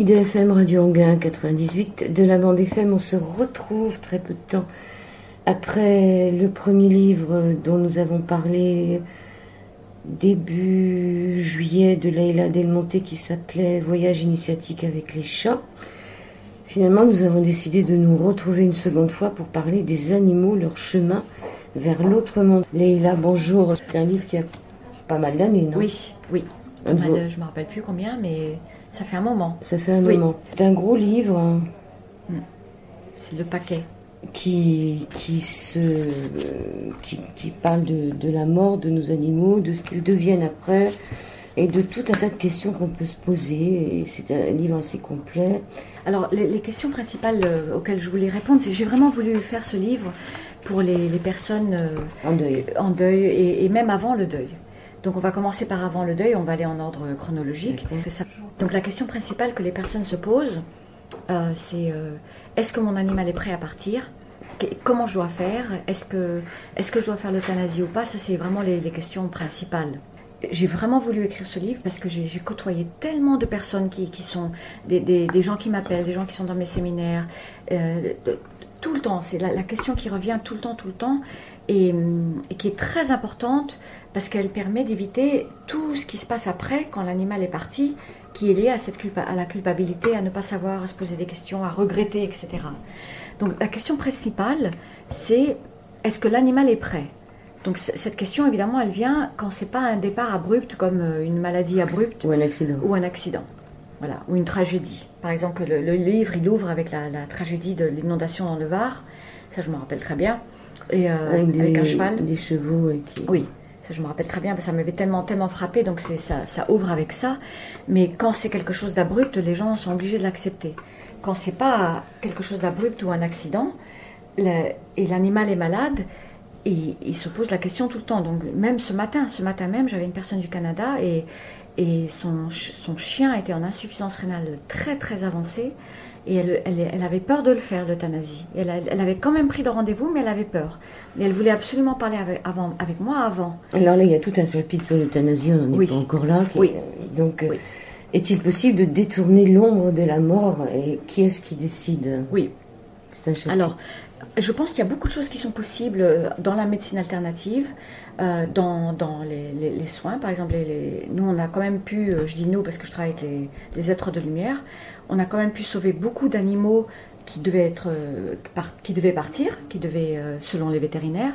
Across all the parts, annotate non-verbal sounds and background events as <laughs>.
IDFM Radio Anguin 98 de la bande FM. On se retrouve très peu de temps après le premier livre dont nous avons parlé début juillet de Leila Delmonte qui s'appelait Voyage initiatique avec les chats. Finalement, nous avons décidé de nous retrouver une seconde fois pour parler des animaux, leur chemin vers l'autre monde. Leila, bonjour. C'est un livre qui a pas mal d'années, non? Oui, oui. je ne me rappelle plus combien, mais ça fait un moment. Ça fait un moment. C'est un gros livre. Hein. Mm. C'est le paquet. Qui, qui, se, qui, qui parle de, de, la mort de nos animaux, de ce qu'ils deviennent après, et de tout un tas de questions qu'on peut se poser. C'est un livre assez complet. Alors, les, questions principales euh, auxquelles je voulais répondre, c'est que j'ai vraiment voulu faire ce livre pour les, les personnes euh, en deuil, en deuil et, et même avant le deuil. Donc on va commencer par avant le deuil, on va aller en ordre chronologique. Donc la question principale que les personnes se posent, euh, c'est euh, est-ce que mon animal est prêt à partir? Comment je dois faire? Est-ce que, est que je dois faire l'euthanasie ou pas? Ça, c'est vraiment les, questions principales. J'ai vraiment voulu écrire ce livre parce que j'ai côtoyé tellement de personnes qui, qui sont des, des, des, gens qui m'appellent, des gens qui sont dans mes séminaires, euh, tout le temps. C'est la, la, question qui revient tout le temps, tout le temps, et, et qui est très importante parce qu'elle permet d'éviter tout ce qui se passe après quand l'animal est parti, qui est lié à, cette à la culpabilité, à ne pas savoir, à se poser des questions, à regretter, etc. Donc la question principale, c'est est-ce que l'animal est prêt? Donc cette question, évidemment, elle vient quand c'est pas un départ abrupt comme euh, une maladie abrupte ou un accident. Ou un accident, voilà, ou une tragédie. Par exemple, le, livre, il ouvre avec la, tragédie de l'inondation dans le Var. Ça, je me rappelle très bien. Et euh, avec, un cheval. Des chevaux. Qui... Oui, je me rappelle très bien, parce que ça m'avait tellement, tellement frappé, donc ça, ça ouvre avec ça. Mais quand c'est quelque chose d'abrupt, les gens sont obligés de l'accepter. Quand c'est pas quelque chose d'abrupt ou un accident, et l'animal est malade, il, se pose la question tout le temps. Donc même ce matin, ce matin même, j'avais une personne du Canada et, et son, son chien était en insuffisance rénale très très avancée. Et elle, elle, avait peur de le faire, l'euthanasie. Elle, elle, avait quand même pris le rendez-vous, mais elle avait peur. Et elle voulait absolument parler avec, avant, avec moi avant. Alors là, il y a tout un chapitre sur l'euthanasie, on n'en est pas encore là. oui. Donc, euh, est-il possible de détourner l'ombre de la mort Et qui est-ce qui décide? Oui. C'est un chapitre. Alors, je pense qu'il y a beaucoup de choses qui sont possibles euh, dans la médecine alternative, euh, dans, les, soins. Par exemple, nous, on a quand même pu, je dis nous parce que je travaille avec les, êtres de lumière, on a quand même pu sauver beaucoup d'animaux qui devaient, être, euh, qui devaient partir, qui devaient, euh, selon les vétérinaires.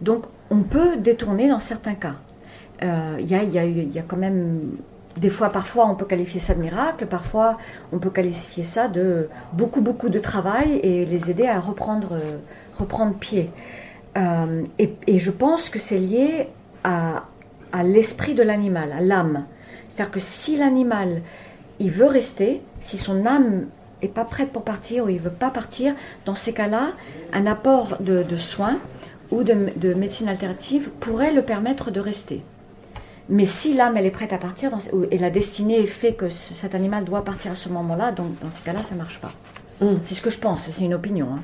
Donc on peut détourner dans certains cas. Euh, il y, a, quand même des fois, parfois, on peut qualifier ça de miracle, parfois, on peut qualifier ça de beaucoup, beaucoup de travail et les aider à reprendre pied. Et, et, je pense que c'est lié à, à l'esprit de l'animal, à l'âme. C'est-à-dire que si l'animal il veut rester, si son âme est pas prête pour partir ou il veut pas partir, dans ces cas-là, un apport de, soins ou de, médecine alternative pourrait le permettre de rester. Mais si l'âme elle est prête à partir et la destinée fait que cet animal doit partir à ce moment-là, donc dans ces cas-là, ça marche pas. Hmm. C'est ce que je pense, c'est une opinion. Hein.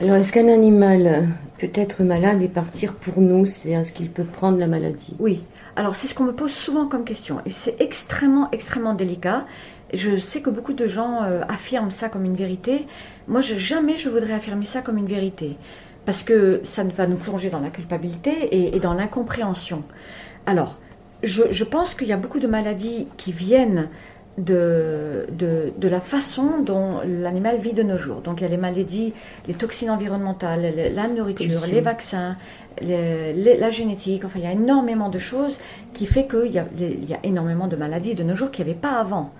Alors, est-ce qu'un animal peut être malade et partir pour nous C'est est-ce qu'il peut prendre la maladie? Oui. Alors, c'est ce qu'on me pose souvent comme question. Et c'est extrêmement, extrêmement délicat. Je sais que beaucoup de gens euh, affirment ça comme une vérité. Moi, jamais je voudrais affirmer ça comme une vérité. Parce que ça va nous plonger dans la culpabilité et, dans l'incompréhension. Alors, je pense qu'il y a beaucoup de maladies qui viennent de, de, de, la façon dont l'animal vit de nos jours. Donc il y a les maladies, les toxines environnementales, la nourriture, les vaccins, la génétique, enfin il y a énormément de choses qui fait qu'il y, a, il y a énormément de maladies de nos jours qu'il n'y avait pas avant.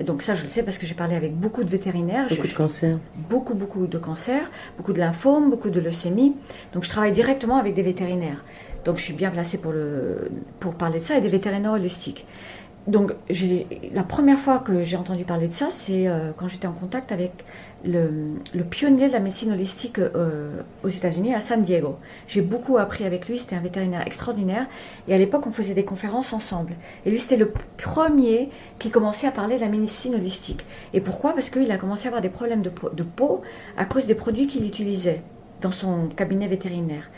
Donc ça, je le sais parce que j'ai parlé avec beaucoup de vétérinaires. Beaucoup de cancers. Beaucoup, beaucoup de cancers, beaucoup de lymphomes, beaucoup de leucémie. Donc je travaille directement avec des vétérinaires. Donc je suis bien placée pour, le, pour parler de ça et des vétérinaires holistiques donc, la première fois que j'ai entendu parler de ça, c'est euh, quand j'étais en contact avec le, pionnier de la médecine holistique euh, aux États-Unis, à San Diego. J'ai beaucoup appris avec lui, c'était un vétérinaire extraordinaire. Et à l'époque, on faisait des conférences ensemble. Et lui, c'était le premier qui commençait à parler de la médecine holistique. Et pourquoi? Parce qu'il a commencé à avoir des problèmes de, de peau à cause des produits qu'il utilisait dans son cabinet vétérinaire.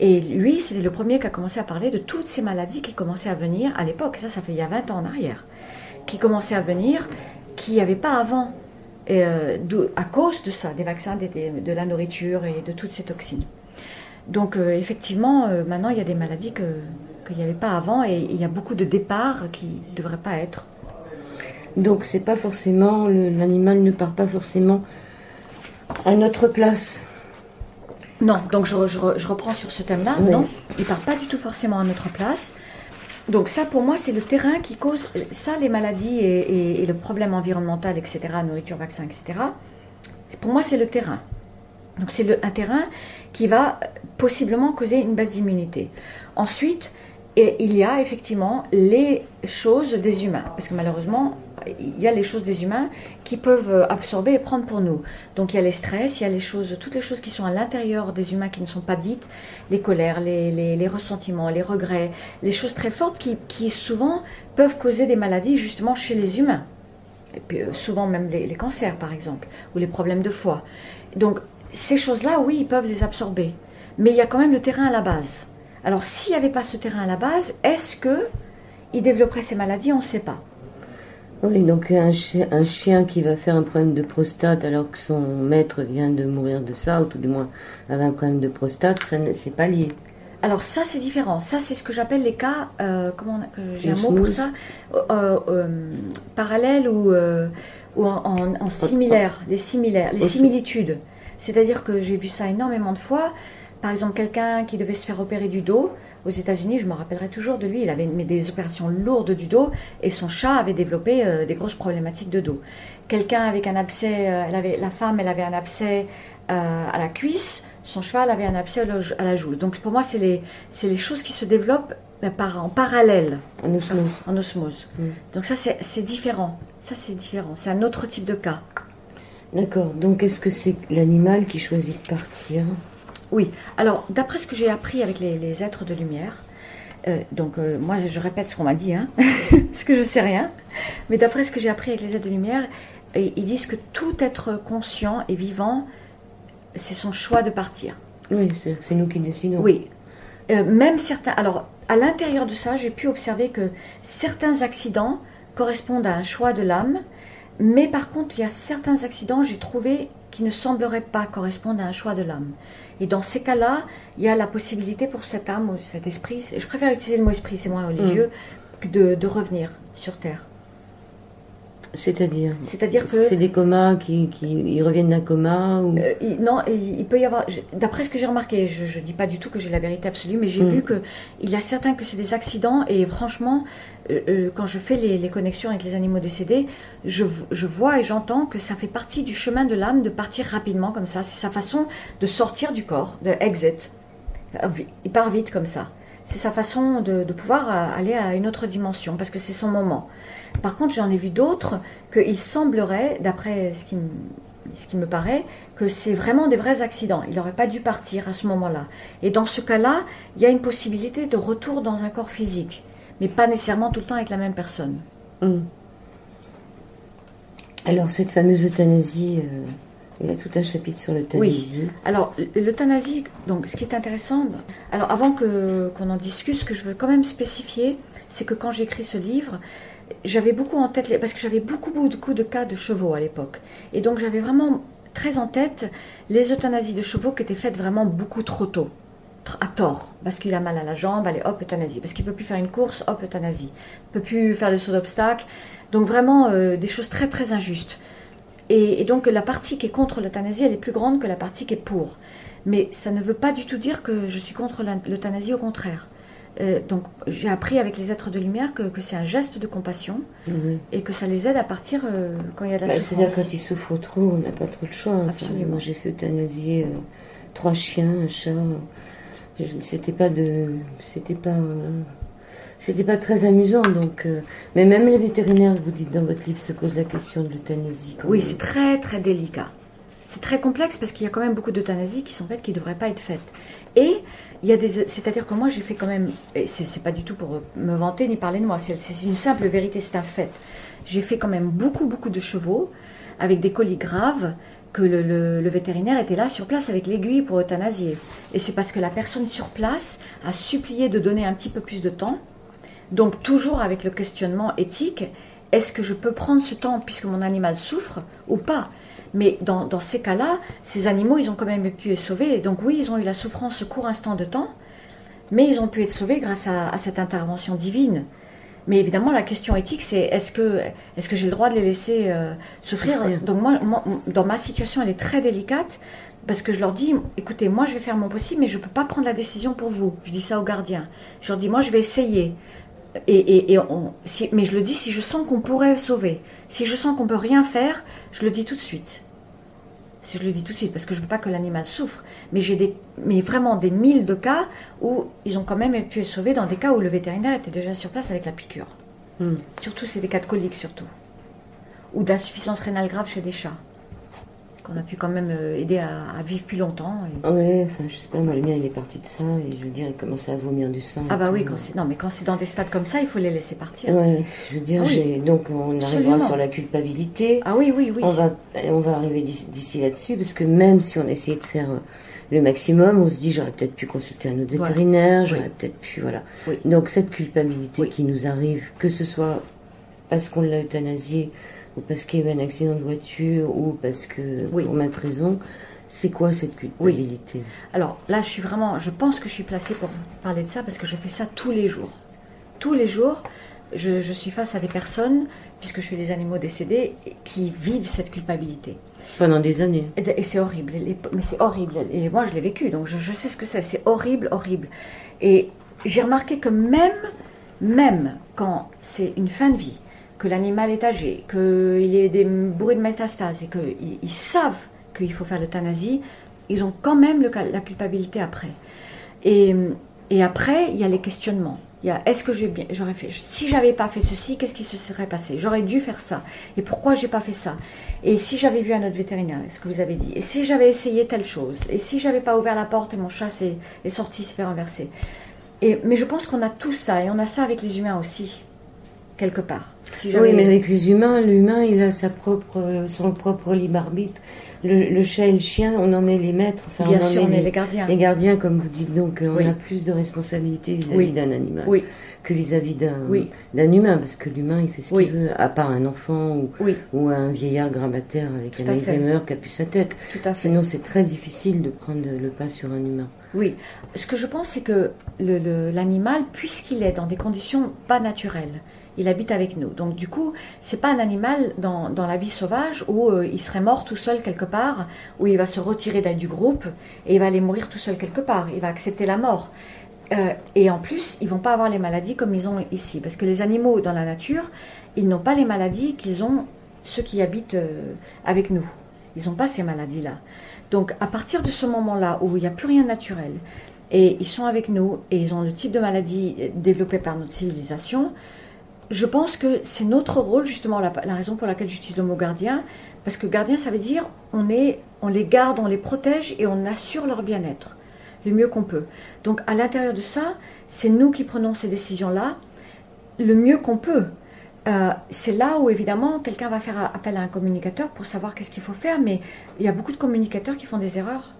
Et lui, c'était le premier qui a commencé à parler de toutes ces maladies qui commençaient à venir à l'époque. Ça, ça fait il y a 20 ans en arrière. Qui commençaient à venir qu'il n'y avait pas avant, euh, à cause de ça, des vaccins, de la nourriture et de toutes ces toxines. Donc euh, effectivement, euh, maintenant, il y a des maladies qu'il n'y avait pas avant et il y a beaucoup de départs qui ne devraient pas être. Donc c'est pas forcément, l'animal ne part pas forcément à notre place. Non, donc je, reprends sur ce thème-là. Non, il part pas du tout forcément à notre place. Donc ça, pour moi, c'est le terrain qui cause ça, les maladies et, le problème environnemental, etc., nourriture, vaccin, etc. Pour moi, c'est le terrain. Donc c'est un terrain qui va possiblement causer une baisse d'immunité. Ensuite, il y a effectivement les choses des humains, parce que malheureusement, il y a les choses des humains qui peuvent absorber et prendre pour nous. Donc il y a les stress, il y a les choses, toutes les choses qui sont à l'intérieur des humains qui ne sont pas dites, les colères, les, ressentiments, les regrets, les choses très fortes qui, souvent peuvent causer des maladies justement chez les humains. Euh, souvent même les, les, cancers par exemple, ou les problèmes de foie. Donc ces choses-là, oui, ils peuvent les absorber. Mais il y a quand même le terrain à la base. Alors s'il n'y avait pas ce terrain à la base, est-ce que il développerait ces maladies? On ne sait pas. Oui, donc un chien, un chien, qui va faire un problème de prostate alors que son maître vient de mourir de ça, ou tout du moins avait un problème de prostate, ça c'est pas lié. Alors ça c'est différent. Ça c'est ce que j'appelle les cas, euh, comment euh, j'ai un mot pour ça, euh, parallèles ou, ou en, similaire, similaires, les similitudes. C'est-à-dire que j'ai vu ça énormément de fois. Par exemple, quelqu'un qui devait se faire opérer du dos, aux États-Unis, je me rappellerai toujours de lui, il avait des opérations lourdes du dos et son chat avait développé euh, des grosses problématiques de dos. Quelqu'un avec un abcès, euh, elle avait, la femme, elle avait un abcès euh, à la cuisse, son cheval avait un abcès à la joue. Donc pour moi, c'est les, les choses qui se développent par, en parallèle. En osmose. En osmose. Mm. Donc ça, c'est différent. Ça, c'est différent. C'est un autre type de cas. D'accord. Donc est-ce que c'est l'animal qui choisit de partir? Oui, alors d'après ce que j'ai appris avec les, êtres de lumière, euh, donc euh, moi je répète ce qu'on m'a dit, hein, <laughs> parce que je sais rien, mais d'après ce que j'ai appris avec les êtres de lumière, ils disent que tout être conscient et vivant, c'est son choix de partir. Oui, c'est nous qui décidons. Oui, euh, même certains. Alors à l'intérieur de ça, j'ai pu observer que certains accidents correspondent à un choix de l'âme, mais par contre, il y a certains accidents, j'ai trouvé, qui ne sembleraient pas correspondre à un choix de l'âme. Et dans ces cas-là, il y a la possibilité pour cette âme ou cet esprit, je préfère utiliser le mot esprit, c'est moins religieux, mm. de, de revenir sur Terre. C'est-à-dire C'est-à-dire que. C'est des comas qui, qui reviennent d'un coma ou... Euh, non, il peut y avoir. D'après ce que j'ai remarqué, je ne dis pas du tout que j'ai la vérité absolue, mais j'ai mm. vu qu'il y a certains que c'est des accidents et franchement, euh, euh, quand je fais les, connexions avec les animaux décédés, je, je vois et j'entends que ça fait partie du chemin de l'âme de partir rapidement comme ça. C'est sa façon de sortir du corps, de exit. Il part vite comme ça. C'est sa façon de, pouvoir aller à une autre dimension parce que c'est son moment. Par contre, j'en ai vu d'autres qu'il semblerait, d'après ce qui, me paraît, que c'est vraiment des vrais accidents. Il n'aurait pas dû partir à ce moment-là. Et dans ce cas-là, il y a une possibilité de retour dans un corps physique, mais pas nécessairement tout le temps avec la même personne. Hmm. Alors, cette fameuse euthanasie, euh, il y a tout un chapitre sur l'euthanasie. Oui. Alors, l'euthanasie, donc, ce qui est intéressant, alors avant qu'on en discute, ce que je veux quand même spécifier, c'est que quand j'écris ce livre, j'avais beaucoup en tête, parce que j'avais beaucoup, beaucoup de cas de chevaux à l'époque. Et donc j'avais vraiment très en tête les euthanasies de chevaux qui étaient faites vraiment beaucoup trop tôt, à tort, parce qu'il a mal à la jambe, allez hop, euthanasie, parce qu'il peut plus faire une course, hop, euthanasie, il peut plus faire le saut d'obstacle, donc vraiment euh, des choses très très injustes. Et, et, donc la partie qui est contre l'euthanasie, elle est plus grande que la partie qui est pour. Mais ça ne veut pas du tout dire que je suis contre l'euthanasie, au contraire. Euh, donc j'ai appris avec les êtres de lumière que, c'est un geste de compassion et que ça les aide à partir euh, quand il y a de la bah, souffrance. C'est-à-dire quand ils souffrent trop, on n'a pas trop le choix. Hein. moi j'ai fait euthanasier euh, trois chiens, un chat. C'était pas de, c'était pas, c'était pas très amusant. Donc, mais même les vétérinaires, vous dites dans votre livre, se posent la question de l'euthanasie. Oui, c'est très très délicat. C'est très complexe parce qu'il y a quand même beaucoup d'euthanasie qui sont faites qui ne devraient pas être faites. Et il y a des, c'est-à-dire que moi j'ai fait quand même, et c'est, pas du tout pour me vanter ni parler de moi, c'est, une simple vérité, c'est un fait. J'ai fait quand même beaucoup beaucoup de chevaux avec des colis graves que le, vétérinaire était là sur place avec l'aiguille pour euthanasier. Et c'est parce que la personne sur place a supplié de donner un petit peu plus de temps, donc toujours avec le questionnement éthique. est-ce que je peux prendre ce temps puisque mon animal souffre ou pas? Mais dans, ces cas-là, ces animaux, ils ont quand même pu être sauvés. Donc oui, ils ont eu la souffrance ce court instant de temps, mais ils ont pu être sauvés grâce à, cette intervention divine. Mais évidemment, la question éthique, c'est est-ce que, est que j'ai le droit de les laisser euh, souffrir? Donc moi, dans ma situation, elle est très délicate parce que je leur dis, écoutez, moi je vais faire mon possible, mais je ne peux pas prendre la décision pour vous. Je dis ça aux gardiens. Je leur dis, moi je vais essayer. Et, mais je le dis si je sens qu'on pourrait sauver. Si je sens qu'on peut rien faire, je le dis tout de suite. Si je le dis tout de suite, parce que je ne veux pas que l'animal souffre. Mais j'ai des, mais vraiment des mille de cas où ils ont quand même pu être sauvés dans des cas où le vétérinaire était déjà sur place avec la piqûre. Hmm. Surtout, c'est des cas de coliques surtout. Ou d'insuffisance rénale grave chez des chats qu'on a pu quand même euh, aider à, vivre plus longtemps. Oui, enfin, je sais pas, moi, le mien, il est parti de ça, et je veux dire, il commence à vomir du sang. Ah bah oui, quand non, mais quand c'est dans des stades comme ça, il faut les laisser partir. Oui, je veux dire, ah donc on arrivera sur la culpabilité. Ah oui, oui, oui. On va, on va arriver d'ici là-dessus, parce que même si on essayait de faire le maximum, on se dit, j'aurais peut-être pu consulter un autre vétérinaire, j'aurais peut-être pu, voilà. Donc cette culpabilité qui nous arrive, que ce soit parce qu'on l'a euthanasié, ou parce qu'il y avait un accident de voiture, ou parce que, pour ma raison, c'est quoi cette culpabilité? Alors là, je suis vraiment, je pense que je suis placée pour parler de ça parce que je fais ça tous les jours. Tous les jours, je, suis face à des personnes, puisque je suis des animaux décédés, qui vivent cette culpabilité. Pendant des années. Et, c'est horrible, mais c'est horrible. Et moi, je l'ai vécu, donc je, je sais ce que c'est. C'est horrible, horrible. Et j'ai remarqué que même, même quand c'est une fin de vie, que l'animal est âgé, qu'il des bruits de métastases et qu'ils ils savent qu'il faut faire l'euthanasie, ils ont quand même la culpabilité après. Et, après, il y a les questionnements. Il y a est-ce que j'aurais fait, si j'avais pas fait ceci, qu'est-ce qui se serait passé? J'aurais dû faire ça. Et pourquoi j'ai pas fait ça? Et si j'avais vu un autre vétérinaire, ce que vous avez dit? Et si j'avais essayé telle chose? Et si j'avais pas ouvert la porte et mon chat est, est sorti, s'est fait renverser? Mais je pense qu'on a tout ça et on a ça avec les humains aussi quelque part. oui, mais avec les humains, l'humain, il a sa propre, son propre libre arbitre. Le, chat et le chien, on en est les maîtres. Enfin, Bien on sûr, on est les gardiens. Les gardiens, comme vous dites, donc on a plus de responsabilité vis-à-vis d'un animal que vis-à-vis d'un humain, parce que l'humain, il fait ce qu'il veut, à part un enfant ou, ou un vieillard grabataire avec un Alzheimer qui a pu sa tête. Sinon, c'est très difficile de prendre le pas sur un humain. Oui, ce que je pense, c'est que l'animal, puisqu'il est dans des conditions pas naturelles, il habite avec nous. Donc du coup, c'est pas un animal dans, la vie sauvage où euh, il serait mort tout seul quelque part, où il va se retirer du groupe et il va aller mourir tout seul quelque part. Il va accepter la mort. Euh, et en plus, ils vont pas avoir les maladies comme ils ont ici, parce que les animaux dans la nature, ils n'ont pas les maladies qu'ils ont ceux qui habitent euh, avec nous. Ils n'ont pas ces maladies-là. Donc à partir de ce moment-là où il n'y a plus rien de naturel, et ils sont avec nous, et ils ont le type de maladie développée par notre civilisation, je pense que c'est notre rôle, justement, la, raison pour laquelle j'utilise le mot gardien, parce que gardien, ça veut dire on, est, on les garde, on les protège et on assure leur bien-être le mieux qu'on peut. Donc à l'intérieur de ça, c'est nous qui prenons ces décisions-là le mieux qu'on peut. Euh, c'est là où évidemment quelqu'un va faire appel à un communicateur pour savoir qu'est-ce qu'il faut faire, mais il y a beaucoup de communicateurs qui font des erreurs.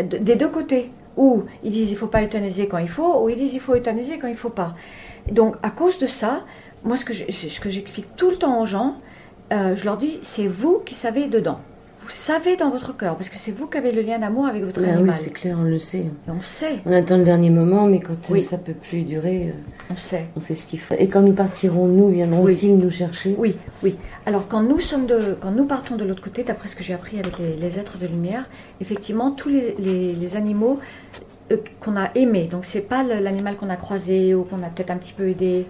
des deux côtés. Ou ils disent il ne faut pas euthanasier quand il faut, ou ils disent il faut euthanasier quand il ne faut pas. Donc, à cause de ça, moi, ce que j'explique tout le temps aux gens, euh, je leur dis, c'est vous qui savez dedans. Vous savez dans votre cœur, parce que c'est vous qui avez le lien d'amour avec votre animal. Oui, c'est clair, on le sait. on sait. On attend le dernier moment, mais quand ça euh, ça peut plus durer, euh, on sait. On fait ce qu'il faut. Et quand nous partirons, nous viendront-ils nous chercher? Oui, oui. Alors quand nous sommes de, quand nous partons de l'autre côté, d'après ce que j'ai appris avec les, êtres de lumière, effectivement, tous les, les animaux qu'on a aimé. Donc c'est pas l'animal qu'on a croisé ou qu'on a peut-être un petit peu aidé.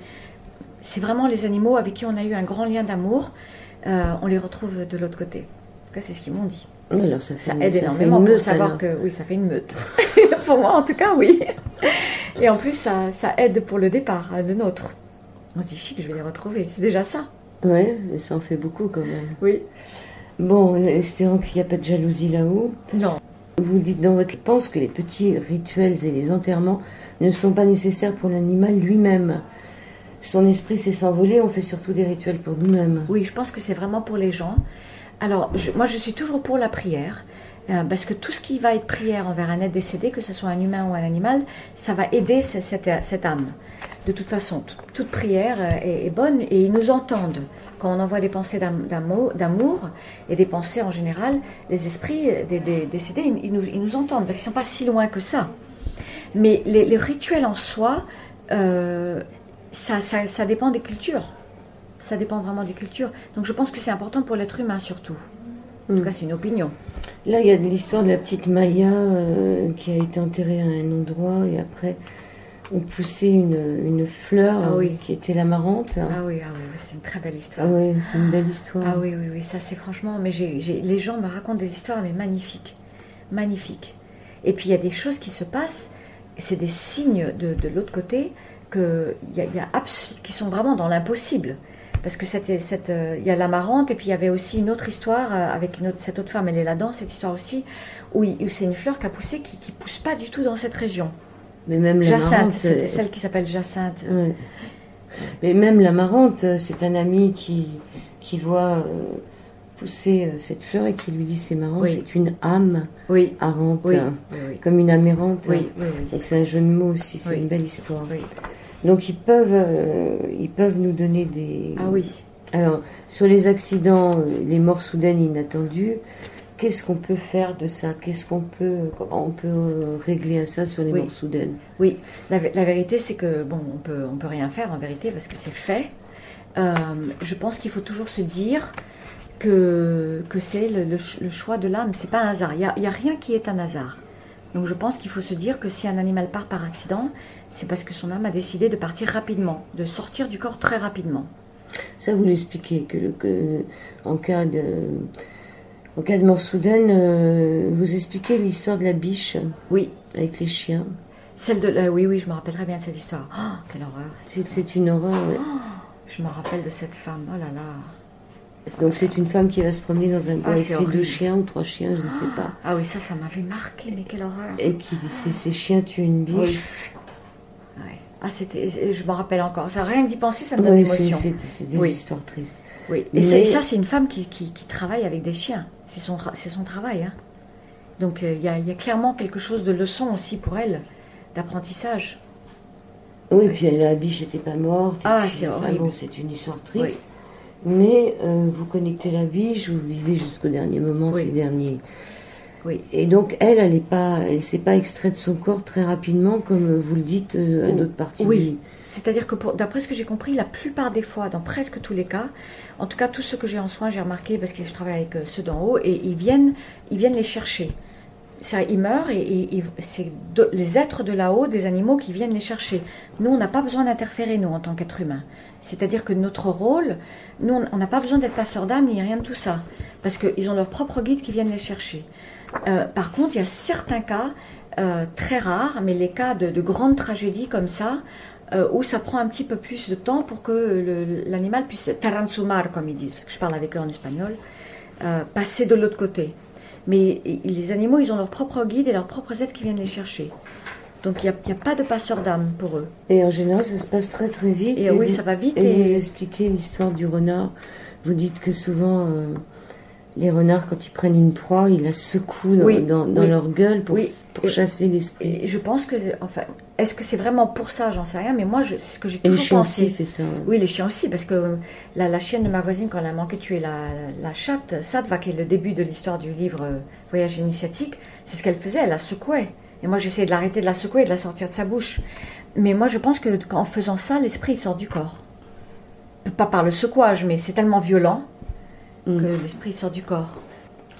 C'est vraiment les animaux avec qui on a eu un grand lien d'amour. Euh, on les retrouve de l'autre côté. En tout cas, c'est ce qu'ils m'ont dit. Alors ça, fait, aide énormément pour savoir que oui, ça fait une meute. <laughs> pour moi, en tout cas, oui. <laughs> Et en plus, ça, ça aide pour le départ, le nôtre. On se dit chic, je vais les retrouver. C'est déjà ça. Ouais, mais ça en fait beaucoup quand même. Oui. Bon, espérons qu'il n'y a pas de jalousie là-haut. Non. Vous dites dans votre réponse que les petits rituels et les enterrements ne sont pas nécessaires pour l'animal lui-même. Son esprit sait s'envoler, on fait surtout des rituels pour nous-mêmes. Oui, je pense que c'est vraiment pour les gens. Alors, moi, je suis toujours pour la prière, euh, parce que tout ce qui va être prière envers un être décédé, que ce soit un humain ou un animal, ça va aider cette, âme. De toute façon, toute, prière est, bonne et ils nous entendent. Quand on envoie des pensées d'amour et des pensées en général, les esprits des, décédés, ils, nous, entendent parce qu'ils ne sont pas si loin que ça. Mais les, rituels en soi, euh, ça, ça, dépend des cultures. Ça dépend vraiment des cultures. Donc je pense que c'est important pour l'être humain surtout. En tout mm. cas, c'est une opinion. Là, il y a l'histoire de la petite Maya euh, qui a été enterrée à un endroit et après on poussait une, fleur ah qui était l'amarante. Ah oui, ah oui, c'est une très belle histoire. Ah oui, c'est une belle histoire. Ah oui, oui, oui, ça c'est franchement. Mais les gens me racontent des histoires mais magnifiques, magnifiques. Et puis il y a des choses qui se passent, c'est des signes de, l'autre côté que y a, qui sont vraiment dans l'impossible parce que c'était cette, euh, il y a l'amarante et puis il y avait aussi une autre histoire euh, avec une autre, cette autre femme, elle est là-dedans, cette histoire aussi, où, c'est une fleur qui a poussé qui ne pousse pas du tout dans cette région. Mais même Jacinthe, c'était euh, celle qui s'appelle Jacinthe. Mais même l'amarante, c'est un ami qui, qui voit pousser cette fleur et qui lui dit c'est marrant, c'est une âme oui. arante, comme une amérante. Donc c'est un jeu de mots aussi, c'est une belle histoire. Donc ils peuvent, euh, ils peuvent nous donner des. Ah oui. Alors sur les accidents, euh, les morts soudaines inattendues, qu'est-ce qu'on peut faire de ça? Qu'est-ce qu'on peut, comment on peut euh, régler ça sur les morts soudaines Oui, la, vérité c'est que bon, on peut, on peut rien faire en vérité parce que c'est fait. je pense qu'il faut toujours se dire que, que c'est le, choix de l'âme. C'est pas un hasard. Il n'y a, a rien qui est un hasard. Donc je pense qu'il faut se dire que si un animal part par accident, c'est parce que son âme a décidé de partir rapidement, de sortir du corps très rapidement. Ça, vous l'expliquez, que, le, en, cas de, en cas de mort soudaine, euh, vous expliquez l'histoire de la biche Oui. Avec les chiens. Celle de la, oui, oui, je me rappelle très bien de cette histoire. Oh, quelle horreur. C'est une horreur, oui. Oh, je me rappelle de cette femme, oh là là. Donc c'est une femme qui va se promener dans un bois ah, avec ses deux chiens ou trois chiens, je ne sais pas. Ah oui, ça, ça m'avait marqué, mais quelle horreur. Et qui, ces chiens tuent une biche. Ah, c'était, je me rappelle encore. Ça, rien d'y penser, ça me donne émotion. C'est, des histoires tristes. Oui, et ça, c'est une femme qui, qui, travaille avec des chiens. C'est son, travail. Hein. Donc, euh, il y, a, y, a clairement quelque chose de leçon aussi pour elle, d'apprentissage. Oui, puis la biche n'était pas morte. Ah, c'est horrible. c'est une histoire triste. Mais euh, vous connectez la biche, vous vivez jusqu'au dernier moment, ces derniers et donc, elle, elle ne pas, elle s'est pas extraite de son corps très rapidement, comme vous le dites euh, à d'autres parties. Oui. C'est-à-dire que, d'après ce que j'ai compris, la plupart des fois, dans presque tous les cas, en tout cas tous ceux que j'ai en soins, j'ai remarqué parce que je travaille avec euh, ceux d'en haut, et ils viennent, ils viennent les chercher. Ça, ils meurent et, c'est les êtres de là-haut, des animaux qui viennent les chercher. Nous, on n'a pas besoin d'interférer, nous, en tant qu'êtres humains. C'est-à-dire que notre rôle, nous, on n'a pas besoin d'être passeurs d'âme ni rien de tout ça. Parce qu'ils ont leur propre guide qui viennent les chercher. Euh, par contre, il y a certains cas euh, très rares, mais les cas de, grandes tragédies comme ça, euh, où ça prend un petit peu plus de temps pour que l'animal puisse taransumar, comme ils disent, parce que je parle avec eux en espagnol, passer de l'autre côté. Mais les animaux, ils ont leur propre guide et leurs propres aides qui viennent les chercher. Donc il n'y a, pas de passeur d'âme pour eux. Et en général, ça se passe très très vite. Et, oui, ça va vite. Et, vous expliquez l'histoire du renard. Vous dites que souvent, les renards, quand ils prennent une proie, ils la secouent dans, leur gueule pour, chasser l'esprit. Et je pense que, enfin, est-ce que c'est vraiment pour ça? J'en sais rien, mais moi, c'est ce que j'ai toujours pensé. Les chiens aussi fait ça. Oui, les chiens aussi, parce que la, chienne de ma voisine, quand elle a manqué de tuer la, la chatte, Sadva, qui est le début de l'histoire du livre euh, Voyage initiatique, c'est ce qu'elle faisait, elle la secouait. Et moi, j'essayais de l'arrêter de la secouer et de la sortir de sa bouche. Mais moi, je pense que qu'en faisant ça, l'esprit sort du corps. Pas par le secouage, mais c'est tellement violent Mm. que l'esprit sort du corps.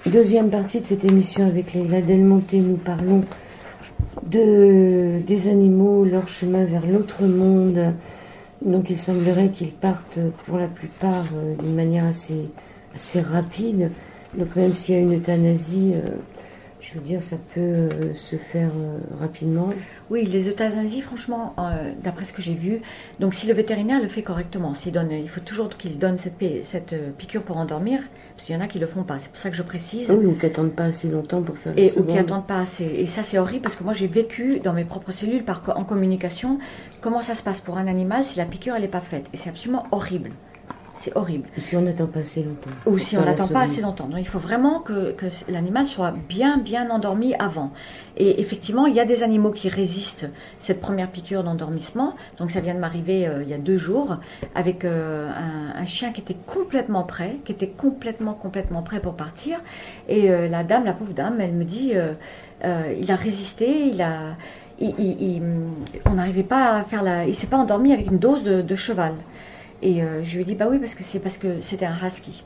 Deuxième partie de cette émission avec Leila Delmonte, nous parlons de, des animaux, leur chemin vers l'autre monde. Donc il semblerait qu'ils partent pour la plupart euh, d'une manière assez, assez rapide. Donc même s'il y a une euthanasie, euh, je veux dire, ça peut euh, se faire rapidement. Oui, les euthanasies, franchement, euh, d'après ce que j'ai vu, donc si le vétérinaire le fait correctement, s'il donne, il faut toujours qu'il donne cette, cette euh, piqûre pour endormir, parce qu'il y en a qui le font pas. C'est pour ça que je précise. Oui, ou qui n'attendent pas assez longtemps pour faire et, Ou qui n'attendent pas assez. Et ça, c'est horrible parce que moi, j'ai vécu dans mes propres cellules, par, en communication, comment ça se passe pour un animal si la piqûre, elle n'est pas faite? Et c'est absolument horrible. C'est horrible. Ou si on n'attend pas assez longtemps. Ou si on n'attend pas assez longtemps. Donc il faut vraiment que, que l'animal soit bien, bien endormi avant. Et effectivement, il y a des animaux qui résistent cette première piqûre d'endormissement. Donc ça vient de m'arriver euh, il y a deux jours avec euh, un, chien qui était complètement prêt, qui était complètement, complètement prêt pour partir. Et euh, la dame, la pauvre dame, elle me dit, il a résisté, il a... on n'arrivait pas à faire la... Il s'est pas endormi avec une dose de, cheval. Et je lui ai dit, bah oui, parce que c'est parce que c'était un husky.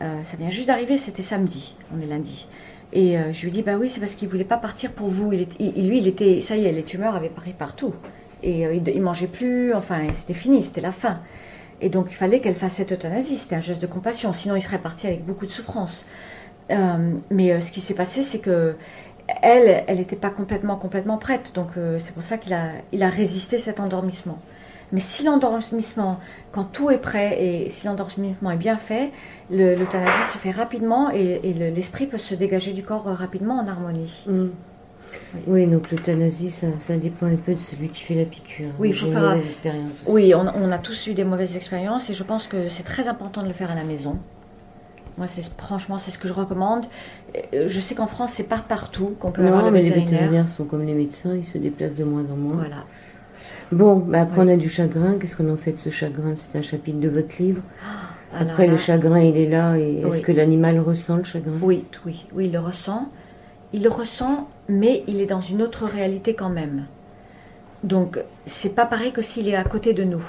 ça vient juste d'arriver, c'était samedi, on est lundi. Et euh, je lui dis, bah oui, c'est parce qu'il voulait pas partir pour vous. lui, il était, ça y est, les tumeurs avaient paru partout. Et euh, il, il, mangeait plus, enfin, c'était fini, c'était la fin. Et donc, il fallait qu'elle fasse cette euthanasie. C'était un geste de compassion. Sinon, il serait parti avec beaucoup de souffrance. Euh, mais ce qui s'est passé, c'est que elle, elle n'était pas complètement, complètement prête. Donc, c'est pour ça qu'il a, il a résisté cet endormissement. Mais si l'endormissement, quand tout est prêt et si l'endormissement est bien fait, l'euthanasie se fait rapidement et, l'esprit peut se dégager du corps rapidement en harmonie. Mm. Oui. donc l'euthanasie, ça, dépend un peu de celui qui fait la piqûre. Oui, il faut faire. Une expérience Oui, on, on, a tous eu des mauvaises expériences et je pense que c'est très important de le faire à la maison. Moi, c'est franchement, c'est ce que je recommande. Euh, je sais qu'en France, c'est pas partout qu'on peut avoir le mais les vétérinaires sont comme les médecins, ils se déplacent de moins en moins. Voilà. Bon, bah après on a du chagrin. Qu'est-ce qu'on en fait de ce chagrin? C'est un chapitre de votre livre. Ah, après, le chagrin, il est là. Et est-ce que l'animal ressent le chagrin? Oui, oui, oui, il le ressent. Il le ressent, mais il est dans une autre réalité quand même. Donc, c'est pas pareil que s'il est à côté de nous,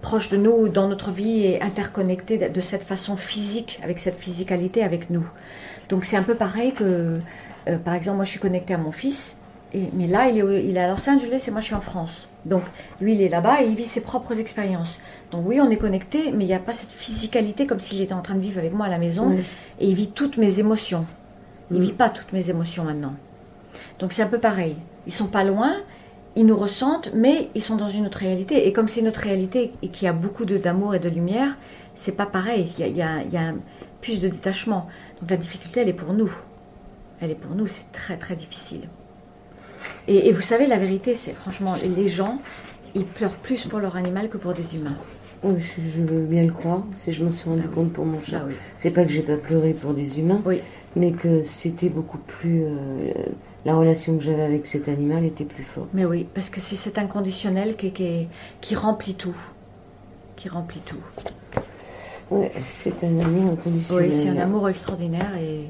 proche de nous, dans notre vie et interconnecté de cette façon physique, avec cette physicalité avec nous. Donc, c'est un peu pareil que, euh, par exemple, moi, je suis connectée à mon fils mais là, il est, il est à Los Angeles et moi, je suis en France. Donc, lui, il est là-bas et il vit ses propres expériences. Donc, oui, on est connecté, mais il n'y a pas cette physicalité comme s'il était en train de vivre avec moi à la maison. Et il vit toutes mes émotions. Il ne vit pas toutes mes émotions maintenant. Donc, c'est un peu pareil. Ils sont pas loin, ils nous ressentent, mais ils sont dans une autre réalité. Et comme c'est notre réalité et qu'il y a beaucoup d'amour et de lumière, c'est pas pareil. Il y, a, il y a plus de détachement. Donc, la difficulté, elle est pour nous. Elle est pour nous, c'est très, très difficile. Et, vous savez, la vérité, c'est franchement, les gens, ils pleurent plus pour leur animal que pour des humains. Oui, je, veux bien le croire. C'est, je me suis rendu ah compte pour mon chat. Ah c'est pas que j'ai pas pleuré pour des humains, mais que c'était beaucoup plus. Euh, la relation que j'avais avec cet animal était plus forte. Mais oui, parce que c'est cet inconditionnel qui, qui, qui remplit tout. Qui remplit tout. Oui, c'est un amour inconditionnel. Oui, c'est un amour extraordinaire et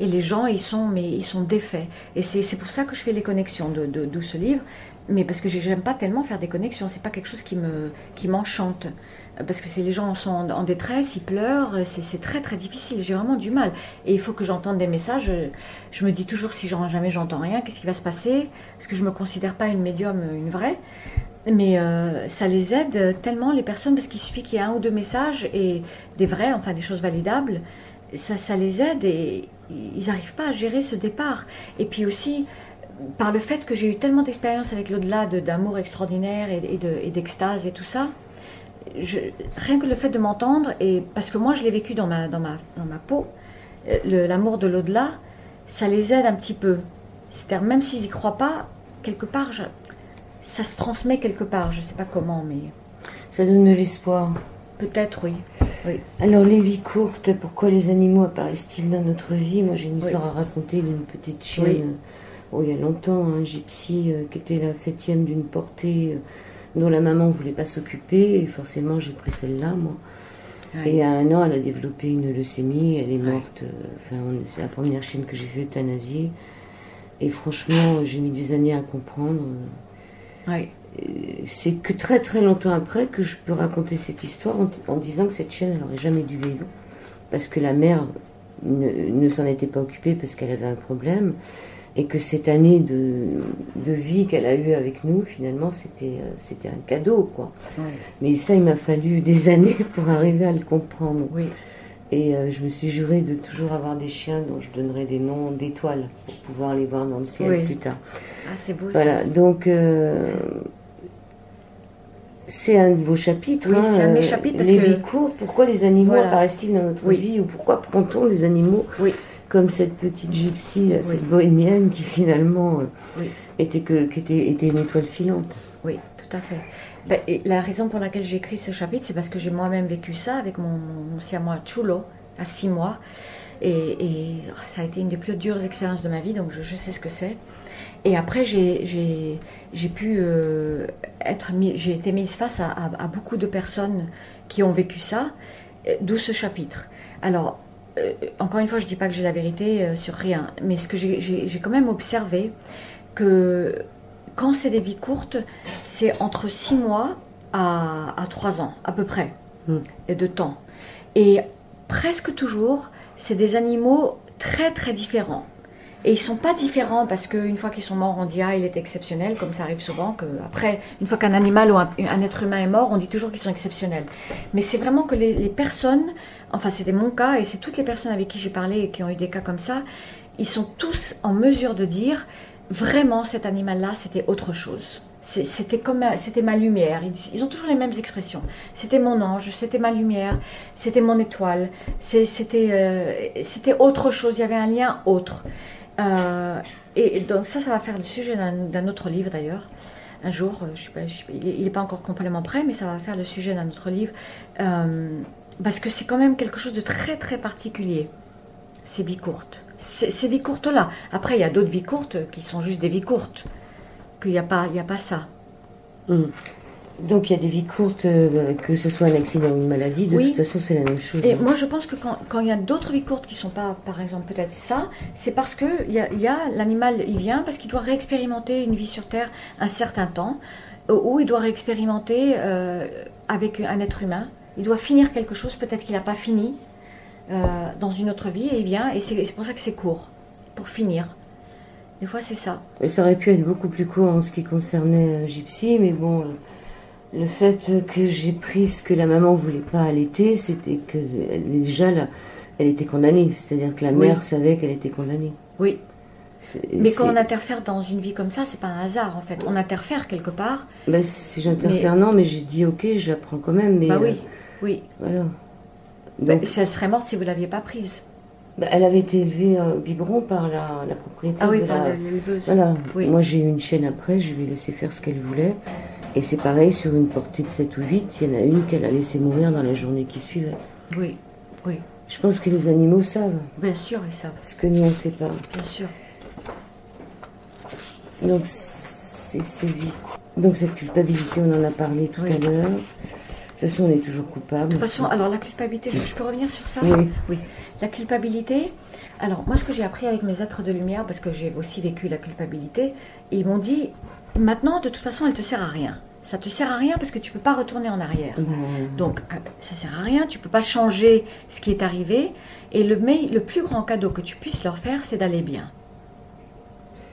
et les gens, ils sont, mais ils sont défaits. Et c'est pour ça que je fais les connexions de, de, ce livre, mais parce que j'aime pas tellement faire des connexions. C'est pas quelque chose qui me qui m'enchante. Parce que les gens sont en, détresse, ils pleurent, c'est très très difficile. J'ai vraiment du mal. Et il faut que j'entende des messages. Je, me dis toujours si jamais j'entends rien, qu'est-ce qui va se passer? Parce que je me considère pas une médium, une vraie? Mais euh, ça les aide tellement les personnes parce qu'il suffit qu'il y ait un ou deux messages et des vrais, enfin des choses validables. Ça, ça les aide et, ils n'arrivent pas à gérer ce départ. Et puis aussi, par le fait que j'ai eu tellement d'expérience avec l'au-delà d'amour extraordinaire et, d'extase et tout ça, rien que le fait de m'entendre, et parce que moi je l'ai vécu dans ma, dans ma, dans ma peau, euh, l'amour de l'au-delà, ça les aide un petit peu. C'est-à-dire, même s'ils n'y croient pas, quelque part, ça se transmet quelque part, je ne sais pas comment, mais... Ça donne de l'espoir. Peut-être, oui. Alors, les vies courtes, pourquoi les animaux apparaissent-ils dans notre vie? Moi, j'ai une histoire à raconter d'une petite chienne, oh, il y a longtemps, un gypsy euh, qui était la septième d'une portée euh, dont la maman ne voulait pas s'occuper, et forcément, j'ai pris celle-là, moi. Et à un an, elle a développé une leucémie, elle est morte. Euh, enfin, c'est la première chienne que j'ai fait euthanasier. Et franchement, j'ai mis des années à comprendre c'est que très très longtemps après que je peux raconter cette histoire en, disant que cette chienne, elle n'aurait jamais dû vivre. Parce que la mère ne, s'en était pas occupée parce qu'elle avait un problème. Et que cette année de, vie qu'elle a eue avec nous, finalement, c'était, euh, c'était un cadeau, quoi. Mais ça, il m'a fallu des <laughs> années pour arriver à le comprendre. Oui. Et euh, je me suis juré de toujours avoir des chiens dont je donnerais des noms d'étoiles pour pouvoir les voir dans le ciel plus tard. Ah, c'est beau. Voilà, donc euh, c'est un de vos chapitres. Oui, c'est un de mes euh, chapitres. Parce les vies courtes, pourquoi les animaux apparaissent-ils dans notre vie ou pourquoi prend-on les animaux comme cette petite gypsy, cette bohémienne qui finalement était, que, qui était, était une étoile filante Oui, tout à fait. Ben, la raison pour laquelle j'écris ce chapitre, c'est parce que j'ai moi-même vécu ça avec mon, mon siamois Chulo à six mois. Et, ça a été une des plus dures expériences de ma vie, donc je, sais ce que c'est. Et après, j'ai pu euh, être j'ai été mise face à, beaucoup de personnes qui ont vécu ça, euh, d'où ce chapitre. Alors, euh, encore une fois, je ne dis pas que j'ai la vérité sur rien, mais ce que j'ai quand même observé, que quand c'est des vies courtes, c'est entre six mois à, trois ans, à peu près, hmm. de temps. Et presque toujours, c'est des animaux très très différents. Et ils sont pas différents parce qu'une fois qu'ils sont morts, on dit ah il est exceptionnel, comme ça arrive souvent. Que après, une fois qu'un animal ou un, être humain est mort, on dit toujours qu'ils sont exceptionnels. Mais c'est vraiment que les, personnes, enfin c'était mon cas et c'est toutes les personnes avec qui j'ai parlé et qui ont eu des cas comme ça, ils sont tous en mesure de dire vraiment cet animal-là c'était autre chose. C'était comme c'était ma lumière. Ils, ont toujours les mêmes expressions. C'était mon ange, c'était ma lumière, c'était mon étoile, c'était euh, c'était autre chose. Il y avait un lien autre. Euh, et donc ça, ça va faire le sujet d'un autre livre d'ailleurs. Un jour, je sais pas, il n'est pas encore complètement prêt, mais ça va faire le sujet d'un autre livre euh, parce que c'est quand même quelque chose de très très particulier. Ces vies courtes. Ces vies courtes là. Après, il y a d'autres vies courtes qui sont juste des vies courtes qu'il n'y a, pas, a pas ça. Hmm. Donc il y a des vies courtes, euh, que ce soit un accident ou une maladie, de toute façon c'est la même chose. Et moi je pense que quand, il y a d'autres vies courtes qui ne sont pas, par exemple, peut-être ça, c'est parce que il y a, l'animal, il vient parce qu'il doit réexpérimenter une vie sur Terre un certain temps, ou il doit réexpérimenter euh, avec un être humain. Il doit finir quelque chose, peut-être qu'il n'a pas fini euh, dans une autre vie, et il vient, et c'est pour ça que c'est court, pour finir. Des fois, c'est ça. ça aurait pu être beaucoup plus court en ce qui concernait Gypsy, mais bon, le fait que j'ai pris ce que la maman voulait pas allaiter, c'était que déjà, là, elle était condamnée. C'est-à-dire que la mère savait qu'elle était condamnée. Oui. Mais quand on interfère dans une vie comme ça, c'est pas un hasard en fait. On interfère quelque part. Ben, si j'interfère, non, mais j'ai dit ok, je la prends quand même. Mais, bah oui, euh, oui. Voilà. Ben, ça serait morte si vous l'aviez pas prise. Bah, elle avait été élevée au biberon par la, la propriétaire. Ah oui, par la... Voilà. Moi, j'ai eu une chaîne après, je lui ai laissé faire ce qu'elle voulait. Et c'est pareil, sur une portée de 7 ou 8, il y en a une qu'elle a laissé mourir dans la journée qui suivait. Oui, oui. Je pense que les animaux savent. Bien sûr, ils savent. Ce que nous, on ne sait pas. Bien sûr. Donc, c'est vie. Donc, cette culpabilité, on en a parlé tout à l'heure. De toute façon, on est toujours coupable. De toute façon, alors la culpabilité, je peux revenir sur ça Oui. Oui. La culpabilité, alors moi ce que j'ai appris avec mes êtres de lumière, parce que j'ai aussi vécu la culpabilité, ils m'ont dit, maintenant de toute façon elle te sert à rien. Ça te sert à rien parce que tu peux pas retourner en arrière. Donc euh, ça sert à rien, tu peux pas changer ce qui est arrivé. Et le, le plus grand cadeau que tu puisses leur faire, c'est d'aller bien.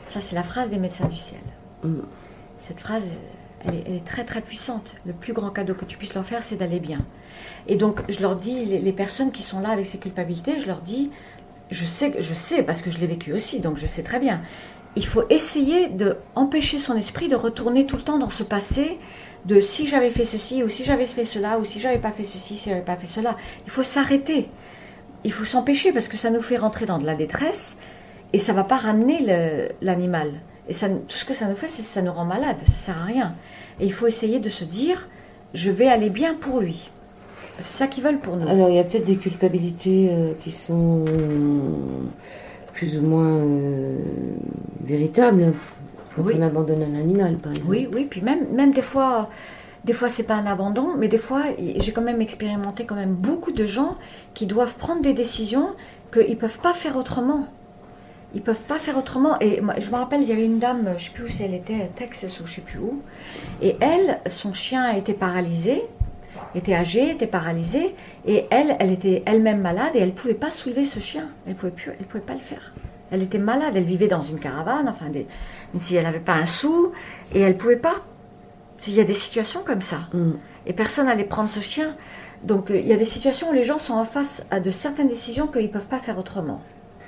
Ça c'est la phrase des médecins du ciel. Mm. Cette phrase, elle est, très très puissante. Le plus grand cadeau que tu puisses leur faire, c'est d'aller bien. Et donc, je leur dis, les, personnes qui sont là avec ces culpabilités, je leur dis, je sais, je sais parce que je l'ai vécu aussi, donc je sais très bien. Il faut essayer de empêcher son esprit de retourner tout le temps dans ce passé de si j'avais fait ceci ou si j'avais fait cela ou si j'avais pas fait ceci, si j'avais pas fait cela. Il faut s'arrêter. Il faut s'empêcher parce que ça nous fait rentrer dans de la détresse et ça va pas ramener l'animal. Et ça, tout ce que ça nous fait, c'est que ça nous rend malade. Ça sert à rien. Et il faut essayer de se dire, je vais aller bien pour lui. C'est ça qu'ils veulent pour nous. Alors, il y a peut-être des culpabilités euh, qui sont plus ou moins euh, véritables quand on abandonne un animal, par exemple. Oui, oui, puis même, même des fois, des fois c'est pas un abandon, mais des fois, j'ai quand même expérimenté quand même beaucoup de gens qui doivent prendre des décisions qu'ils peuvent pas faire autrement. Ils peuvent pas faire autrement. Et moi, je me rappelle, il y avait une dame, je sais plus où elle était, à Texas ou je sais plus où, et elle, son chien était paralysé était âgée, était paralysée, et elle, elle était elle-même malade et elle ne pouvait pas soulever ce chien. Elle ne pouvait, plus, elle pouvait pas le faire. Elle était malade, elle vivait dans une caravane, enfin, des, même si elle n'avait pas un sou, et elle ne pouvait pas. Il y a des situations comme ça. Mm. Et personne n'allait prendre ce chien. Donc euh, il y a des situations où les gens sont en face à de certaines décisions qu'ils ne peuvent pas faire autrement.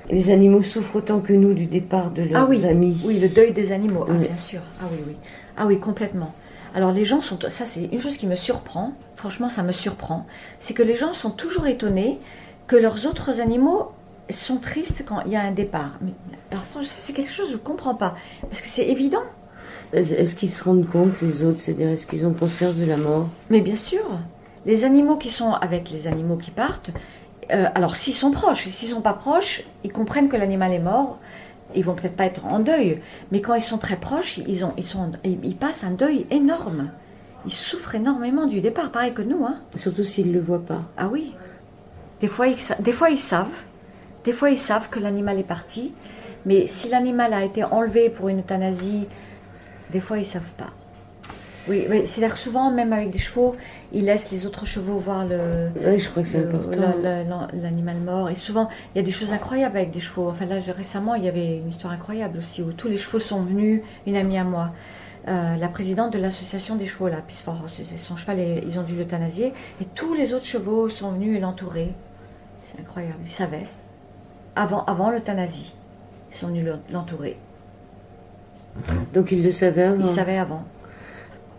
Les animaux souffrent autant que nous du départ de leurs ah oui, amis. Oui, le deuil des animaux, ah, bien sûr. Ah oui, oui. Ah oui, complètement. Alors les gens sont, ça c'est une chose qui me surprend, franchement ça me surprend, c'est que les gens sont toujours étonnés que leurs autres animaux sont tristes quand il y a un départ. alors c'est quelque chose que je ne comprends pas, parce que c'est évident. Est-ce qu'ils se rendent compte, les autres C'est-à-dire, est-ce qu'ils ont conscience de la mort? Mais bien sûr. Les animaux qui sont avec les animaux qui partent, euh, alors s'ils sont proches, s'ils sont pas proches, ils comprennent que l'animal est mort. Ils vont peut-être pas être en deuil, mais quand ils sont très proches, ils, ont, ils, sont, ils passent un deuil énorme. Ils souffrent énormément du départ, pareil que nous. Hein. Surtout s'ils ne le voient pas. Ah oui. Des fois, ils, des fois, ils savent. Des fois, ils savent que l'animal est parti. Mais si l'animal a été enlevé pour une euthanasie, des fois, ils ne savent pas. Oui, c'est-à-dire souvent, même avec des chevaux, ils laissent les autres chevaux voir le. Oui, je crois que c'est important. L'animal mort. Et souvent, il y a des choses incroyables avec des chevaux. Enfin, là, récemment, il y avait une histoire incroyable aussi où tous les chevaux sont venus. Une amie à moi, euh, la présidente de l'association des chevaux, là, Peace for son cheval, ils ont dû l'euthanasier. Et tous les autres chevaux sont venus l'entourer. C'est incroyable. Ils savaient. Avant, avant l'euthanasie. Ils sont venus l'entourer. Donc ils le savaient avant Ils savaient avant.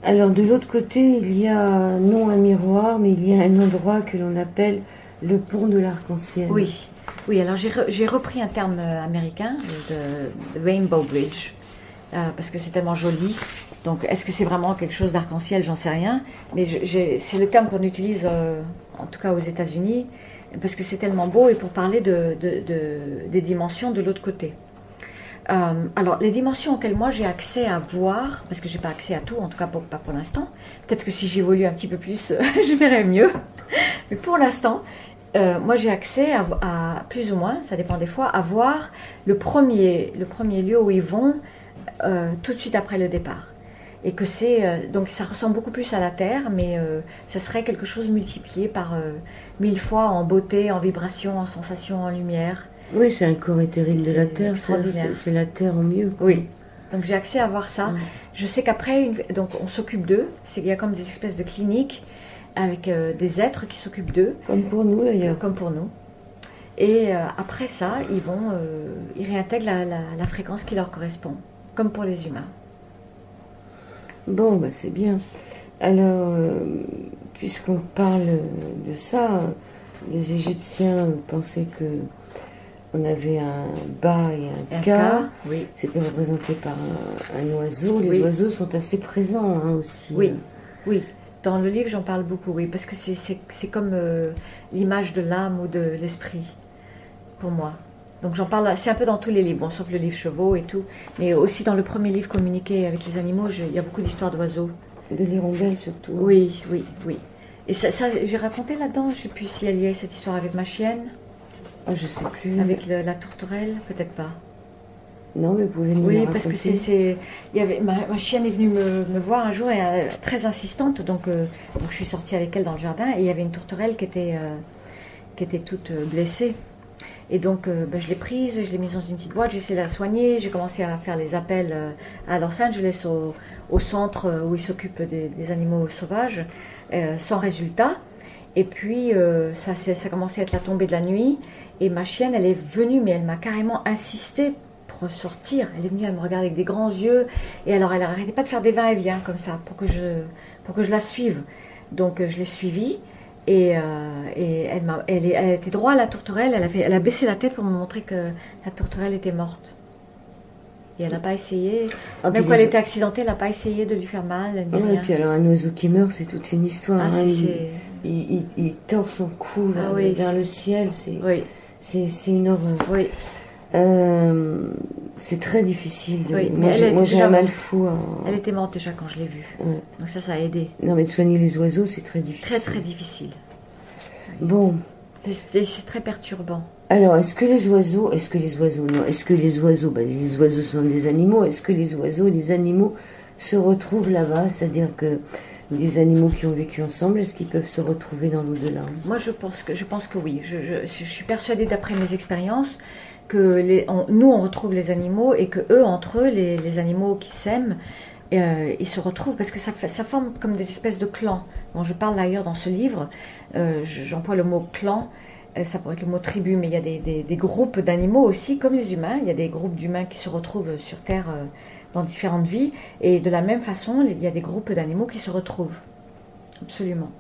Alors de l'autre côté, il y a non un miroir, mais il y a un endroit que l'on appelle le pont de l'arc-en-ciel. Oui, oui. Alors j'ai repris un terme euh, américain, de, Rainbow Bridge, euh, parce que c'est tellement joli. Donc est-ce que c'est vraiment quelque chose d'arc-en-ciel? J'en sais rien. Mais c'est le terme qu'on utilise, euh, en tout cas aux États-Unis, parce que c'est tellement beau et pour parler de, des dimensions de l'autre côté. Euh, alors, les dimensions auxquelles moi j'ai accès à voir, parce que j'ai pas accès à tout, en tout cas pas pour l'instant. Peut-être que si j'évolue un petit peu plus, <laughs> je verrai mieux. Mais pour l'instant, euh, moi j'ai accès à, plus ou moins, ça dépend des fois, à voir le premier, le premier lieu où ils vont euh, tout de suite après le départ. Et que c'est donc ça ressemble beaucoup plus à la Terre, mais ça serait quelque chose multiplié par mille fois en beauté, en vibration, en sensation, en lumière. Oui, c'est un corps éthérique de la Terre, c'est la Terre en mieux. Oui. Donc j'ai accès à voir ça. Je sais qu'après, donc on s'occupe d'eux. Il y a comme des espèces de cliniques avec euh, des êtres qui s'occupent d'eux. Comme pour nous d'ailleurs. Comme pour nous. Et euh, après ça, ils vont, euh, ils réintègrent la, fréquence qui leur correspond, comme pour les humains. Bon, bah c'est bien. Alors, puisqu'on parle de ça, les Égyptiens pensaient que on avait un bas et un, cas. Oui. C'était représenté par un, oiseau. Les oiseaux sont assez présents hein, aussi. Oui, oui. Dans le livre, j'en parle beaucoup, oui, parce que c'est comme euh, l'image de l'âme ou de l'esprit, pour moi. Donc j'en parle, c'est un peu dans tous les livres, sauf le livre Chevaux et tout, mais aussi dans le premier livre Communiquer avec les animaux, il y a beaucoup d'histoires d'oiseaux. De l'hirondelle surtout. Oui, oui, oui. Et ça, j'ai raconté là-dedans, je ne sais plus si elle y a cette histoire avec ma chienne. Ah, je sais plus. Avec la tourterelle, peut-être pas. Non, mais vous pouvez nous Oui, parce que c'est, avait ma, chienne est venue me, voir un jour et euh, très insistante, donc, euh, donc je suis sortie avec elle dans le jardin et il y avait une tourterelle qui était euh, qui était toute blessée. Et donc ben, je l'ai prise, je l'ai mise dans une petite boîte, j'ai essayé de la soigner, j'ai commencé à faire les appels à Los Angeles au, au centre où ils s'occupent des, animaux sauvages, sans résultat. Et puis ça, ça a commencé à être la tombée de la nuit. Et ma chienne, elle est venue, mais elle m'a carrément insisté pour sortir. Elle est venue, elle me regarde avec des grands yeux. Et alors, elle n'arrêtait pas de faire des va-et-vient comme ça pour que je, pour que je la suive. Donc, je l'ai suivie. Et, euh, et elle, m'a, elle, elle, était droit à la tourterelle. Elle a, fait, elle a baissé la tête pour me montrer que la tourterelle était morte. Et elle n'a pas essayé. Ah, même quand elle était accidentée, elle n'a pas essayé de lui faire mal. Ah et puis alors, un oiseau qui meurt, c'est toute une histoire. Ah, hein. il, il, tord son cou ah vers, le ciel. C'est... Oui. C'est une horreur. Oui. Euh, c'est très difficile. Moi, j'ai un mal fou. Elle était morte déjà quand je l'ai vue. Donc ça, ça a aidé. Non, mais de soigner les oiseaux, c'est très difficile. Très, très difficile. Bon. C'est très perturbant. Alors, est-ce que les oiseaux, est-ce que les oiseaux, non, est-ce que les oiseaux, ben, les oiseaux sont des animaux, est-ce que les oiseaux, les animaux se retrouvent là-bas? C'est-à-dire que des animaux qui ont vécu ensemble Est-ce qu'ils peuvent se retrouver dans l'au-delà? Moi, je pense que, je pense que oui. Je, suis persuadée, d'après mes expériences, que les, nous, on retrouve les animaux et que eux, entre eux, les, animaux qui s'aiment, euh, ils se retrouvent parce que ça, ça, forme comme des espèces de clans. dont je parle d'ailleurs dans ce livre. Euh, j'emploie le mot clan. Euh, ça pourrait être le mot tribu, mais il y a des, des groupes d'animaux aussi, comme les humains. Il y a des groupes d'humains qui se retrouvent sur Terre dans différentes vies. Et de la même façon, il y a des groupes d'animaux qui se retrouvent. Absolument.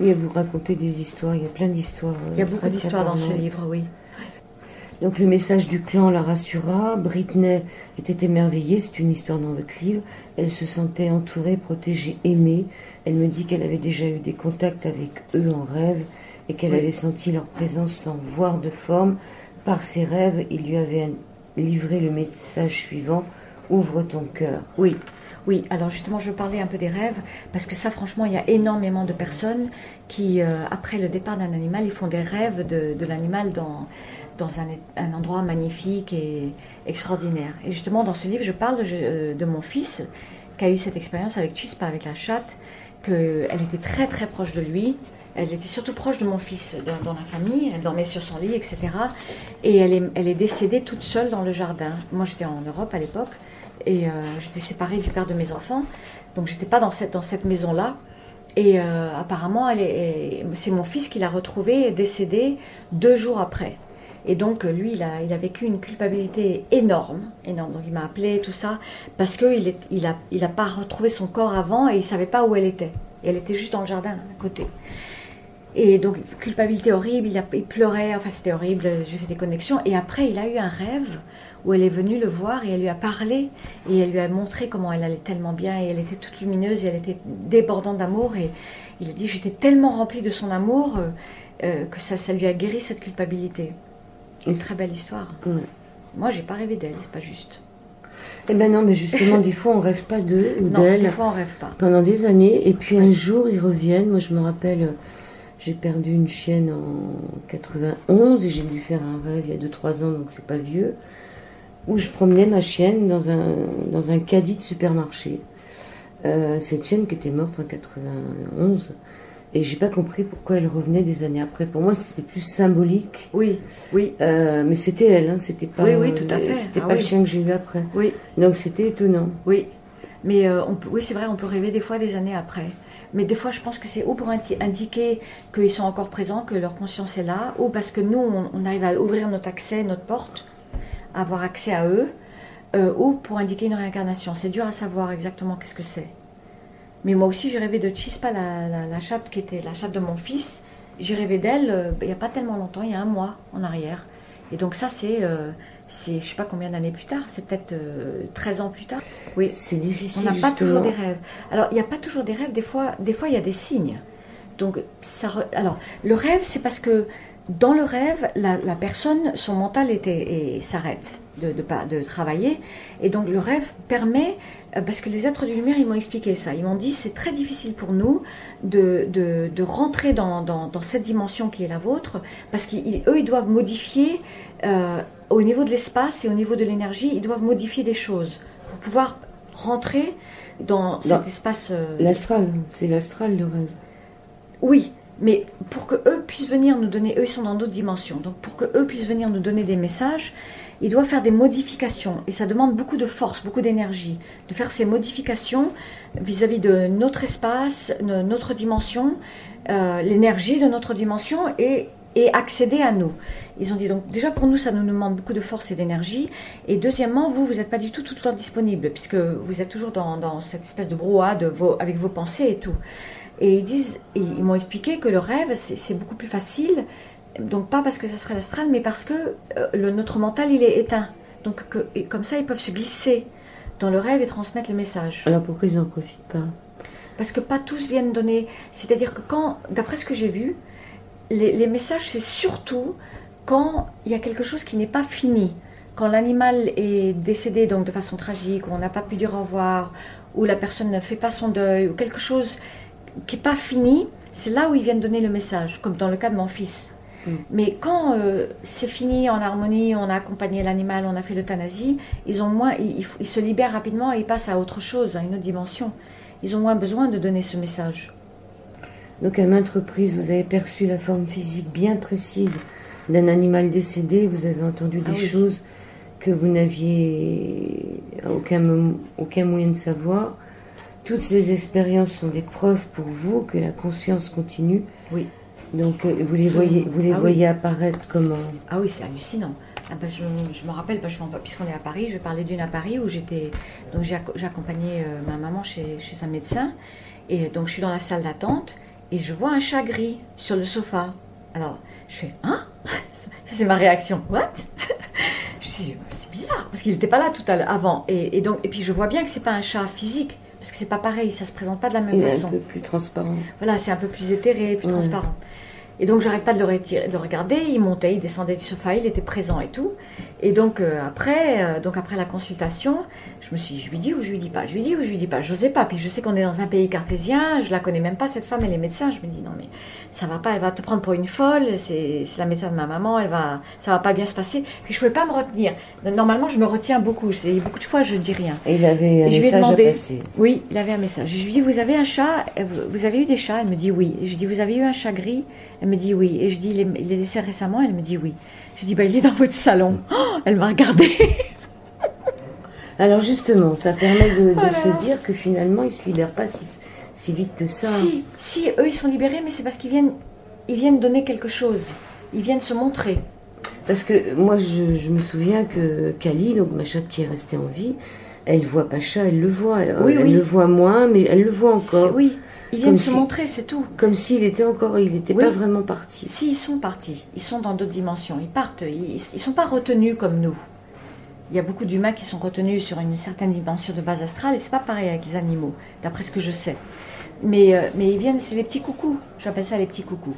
Et vous racontez des histoires, il y a plein d'histoires. Il y a beaucoup d'histoires dans ce livre, oui. Donc le message du clan la rassura. Britney était émerveillée, c'est une histoire dans votre livre. Elle se sentait entourée, protégée, aimée. Elle me dit qu'elle avait déjà eu des contacts avec eux en rêve et qu'elle avait senti leur présence sans voir de forme. Par ses rêves, il lui avait livré le message suivant Ouvre ton cœur. Oui, oui, alors justement, je parlais un peu des rêves, parce que ça, franchement, il y a énormément de personnes qui, euh, après le départ d'un animal, ils font des rêves de, l'animal dans, dans un, endroit magnifique et extraordinaire. Et justement, dans ce livre, je parle de, euh, mon fils, qui a eu cette expérience avec Chispa, avec la chatte, qu'elle était très très proche de lui. Elle était surtout proche de mon fils dans, la famille, elle dormait sur son lit, etc. Et elle est, décédée toute seule dans le jardin. Moi j'étais en Europe à l'époque, et euh, j'étais séparée du père de mes enfants, donc j'étais pas dans cette, dans cette maison-là. Et euh, apparemment, c'est mon fils qui l'a retrouvée décédée deux jours après. Et donc, lui, il a, vécu une culpabilité énorme, énorme. Donc, il m'a appelé, tout ça, parce qu'il n'a il pas retrouvé son corps avant et il savait pas où elle était. Et elle était juste dans le jardin, à côté. Et donc, culpabilité horrible, il, pleurait, enfin, c'était horrible, j'ai fait des connexions. Et après, il a eu un rêve où elle est venue le voir et elle lui a parlé et elle lui a montré comment elle allait tellement bien et elle était toute lumineuse et elle était débordante d'amour et il a dit j'étais tellement remplie de son amour euh, euh, que ça lui a guéri cette culpabilité. Une très belle histoire. Moi j'ai pas rêvé d'elle, c'est pas juste. Eh ben non, mais justement, des fois, on rêve pas d'eux ou d'elle. Des fois, on rêve pas. Pendant des années, et puis un jour, ils reviennent. Moi, je me rappelle, j'ai perdu une chienne en 91 et j'ai dû faire un rêve il y a 2-3 ans, donc c'est pas vieux où je promenais ma chienne dans un, dans un caddie de supermarché. Euh, cette chienne qui était morte en 91. Et j'ai pas compris pourquoi elle revenait des années après. Pour moi, c'était plus symbolique. Oui, oui. Euh, mais c'était elle, hein, c'était pas. Oui, oui, tout à fait. C'était ah pas le chien que j'ai eu après. Oui. Donc c'était étonnant. Oui, mais euh, on oui, c'est vrai, on peut rêver des fois des années après. Mais des fois, je pense que c'est ou pour indiquer qu'ils sont encore présents, que leur conscience est là, ou parce que nous, on, on arrive à ouvrir notre accès, notre porte, avoir accès à eux, euh, ou pour indiquer une réincarnation. C'est dur à savoir exactement qu'est-ce que c'est. Mais moi aussi, j'ai rêvé de Chispa, la, la, chatte qui était la chatte de mon fils. J'ai rêvé d'elle euh, il n'y a pas tellement longtemps, il y a un mois en arrière. Et donc ça, c'est, euh, c'est je sais pas combien d'années plus tard, c'est peut-être 13 ans plus tard. Oui, c'est difficile. On n'a pas toujours des rêves. Alors, il n'y a pas toujours des rêves, des fois, des fois il y a des signes. Donc, ça, alors, le rêve, c'est parce que dans le rêve, la, personne, son mental était, s'arrête de, de, travailler. Et donc le rêve permet, euh, parce que les êtres de lumière, ils m'ont expliqué ça. Ils m'ont dit, c'est très difficile pour nous de, de rentrer dans, dans, cette dimension qui est la vôtre, parce qu'eux, ils doivent modifier, euh, au niveau de l'espace et au niveau de l'énergie, ils doivent modifier des choses pour pouvoir rentrer dans, cet espace. Euh, l'astral, c'est l'astral le rêve. Oui, mais pour que eux puissent venir nous donner, eux ils sont dans d'autres dimensions, donc pour que eux puissent venir nous donner des messages, ils doivent faire des modifications et ça demande beaucoup de force, beaucoup d'énergie de faire ces modifications vis-à-vis de notre espace, de notre dimension, euh, l'énergie de notre dimension et, et accéder à nous. Ils ont dit donc déjà pour nous ça nous demande beaucoup de force et d'énergie et deuxièmement vous vous n'êtes pas du tout tout le temps disponible puisque vous êtes toujours dans, cette espèce de brouhaha de vos, avec vos pensées et tout. Et ils disent, ils m'ont expliqué que le rêve, c'est beaucoup plus facile. Donc pas parce que ça serait l'astral, mais parce que euh, le, notre mental, il est éteint. Donc que, et comme ça, ils peuvent se glisser dans le rêve et transmettre le message. Alors pourquoi ils n'en profitent pas? Parce que pas tous viennent donner. C'est-à-dire que quand, d'après ce que j'ai vu, les, les messages, c'est surtout quand il y a quelque chose qui n'est pas fini. Quand l'animal est décédé donc de façon tragique, ou on n'a pas pu dire au revoir, ou la personne ne fait pas son deuil, ou quelque chose qui n'est pas fini, c'est là où ils viennent donner le message, comme dans le cas de mon fils. Mm. Mais quand euh, c'est fini en harmonie, on a accompagné l'animal, on a fait l'euthanasie, ils ont moins, ils, se libèrent rapidement et ils passent à autre chose, à une autre dimension. Ils ont moins besoin de donner ce message. Donc à maintes reprises, vous avez perçu la forme physique bien précise d'un animal décédé, vous avez entendu des ah choses que vous n'aviez aucun, aucun moyen de savoir. Toutes ces expériences sont des preuves pour vous que la conscience continue. Oui. Donc euh, vous les voyez, vous les ah voyez apparaître comment? Ah oui, c'est hallucinant. Ah ben, je, me rappelle, ben, puisqu'on est à Paris, je parlais d'une à Paris où j'étais. Donc j'ai accompagné euh, ma maman chez, chez un médecin. Et donc je suis dans la salle d'attente et je vois un chat gris sur le sofa. Alors je fais Hein? <laughs> Ça c'est ma réaction. What? <laughs> C'est bizarre, parce qu'il n'était pas là tout à l'heure avant. Et, donc, et puis je vois bien que c'est pas un chat physique, parce que c'est pas pareil, ça se présente pas de la même façon. C'est un peu plus transparent. Voilà, c'est un peu plus éthéré, plus transparent. Et donc j'arrête pas de le, de regarder, il montait, il descendait du sofa, il était présent et tout. Et donc euh, après, euh, donc après la consultation, je me suis, je lui dis ou je lui dis pas, je lui dis ou je lui dis pas, je n'osais pas. Puis je sais qu'on est dans un pays cartésien, je la connais même pas cette femme, elle est médecin. Je me dis non mais ça va pas, elle va te prendre pour une folle, c'est la médecin de ma maman, elle va, ça va pas bien se passer. Puis je pouvais pas me retenir. Normalement je me retiens beaucoup, beaucoup de fois je dis rien. Et il avait un message à passer. Oui, il avait un message. Je lui dis vous avez un chat, vous avez eu des chats? Elle me dit oui. Et je dis vous avez eu un chat gris? Elle me dit oui. Et je dis il est, il est décédé récemment Elle me dit oui. Je dis, bah, il est dans votre salon. Oh, elle m'a regardé. <laughs> Alors justement, ça permet de, se dire que finalement, ils ne se libèrent pas si, vite que ça. Si, si, eux, ils sont libérés, mais c'est parce qu'ils viennent, ils viennent donner quelque chose. Ils viennent se montrer. Parce que moi, je, me souviens que Kali, donc ma chatte qui est restée en vie, elle voit Pacha, elle le voit. Elle, oui, elle le voit moins, mais elle le voit encore. Oui, ils viennent se montrer, c'est tout. Comme s'il était encore, il n'était pas vraiment parti. Si, ils sont partis. Ils sont dans d'autres dimensions. Ils partent. Ils ne sont pas retenus comme nous. Il y a beaucoup d'humains qui sont retenus sur une certaine dimension de base astrale et c'est pas pareil avec les animaux, d'après ce que je sais. Mais, euh, mais ils viennent, c'est les petits coucous. J'appelle ça les petits coucous.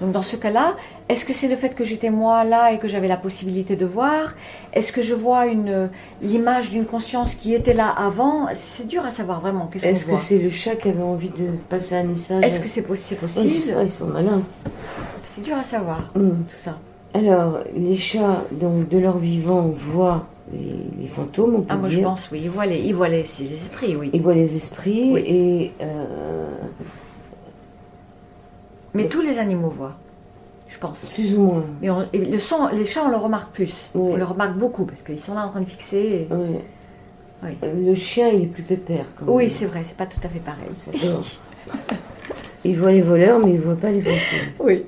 Donc dans ce cas-là, est-ce que c'est le fait que j'étais moi là et que j'avais la possibilité de voir? Est-ce que je vois une l'image d'une conscience qui était là avant? C'est dur à savoir vraiment. Est-ce que c'est le chat qui avait envie de passer un message? Est-ce que c'est possible? Ils sont malins. C'est dur à savoir mm. tout ça. Alors les chats, donc de leur vivant, voient les, fantômes, on peut ah, moi je pense, oui. Ils voient les, ils voient les, esprits, oui. Ils voient les esprits et. Euh, mais tous les animaux voient, je pense. Plus ou moins. Mais le son, les chats, on le remarque plus. On le remarque beaucoup parce qu'ils sont là en train de fixer. Oui. Le chien, il est plus pépère. oui, c'est vrai, c'est pas tout à fait pareil. il voit les voleurs, mais il voit pas les fantômes. Oui.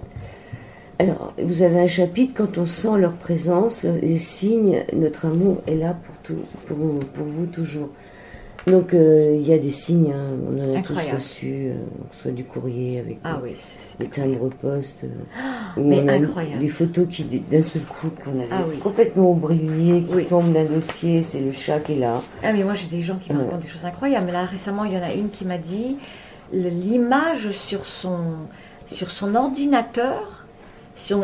Alors, vous avez un chapitre, quand on sent leur présence, les signes, notre amour est là pour, tout, pour, pour vous toujours. Donc, euh, il y a des signes, hein, on en a tous reçu, euh, soit du courrier avec ah, oui, des euh, ah, mais incroyable. des photos qui, d'un seul coup, qu'on avait ah complètement oubliées, qui tombent d'un dossier, c'est le chat qui est là. Ah, mais moi, j'ai des gens qui me racontent des choses incroyables. Mais là, récemment, il y en a une qui m'a dit l'image sur son, sur son ordinateur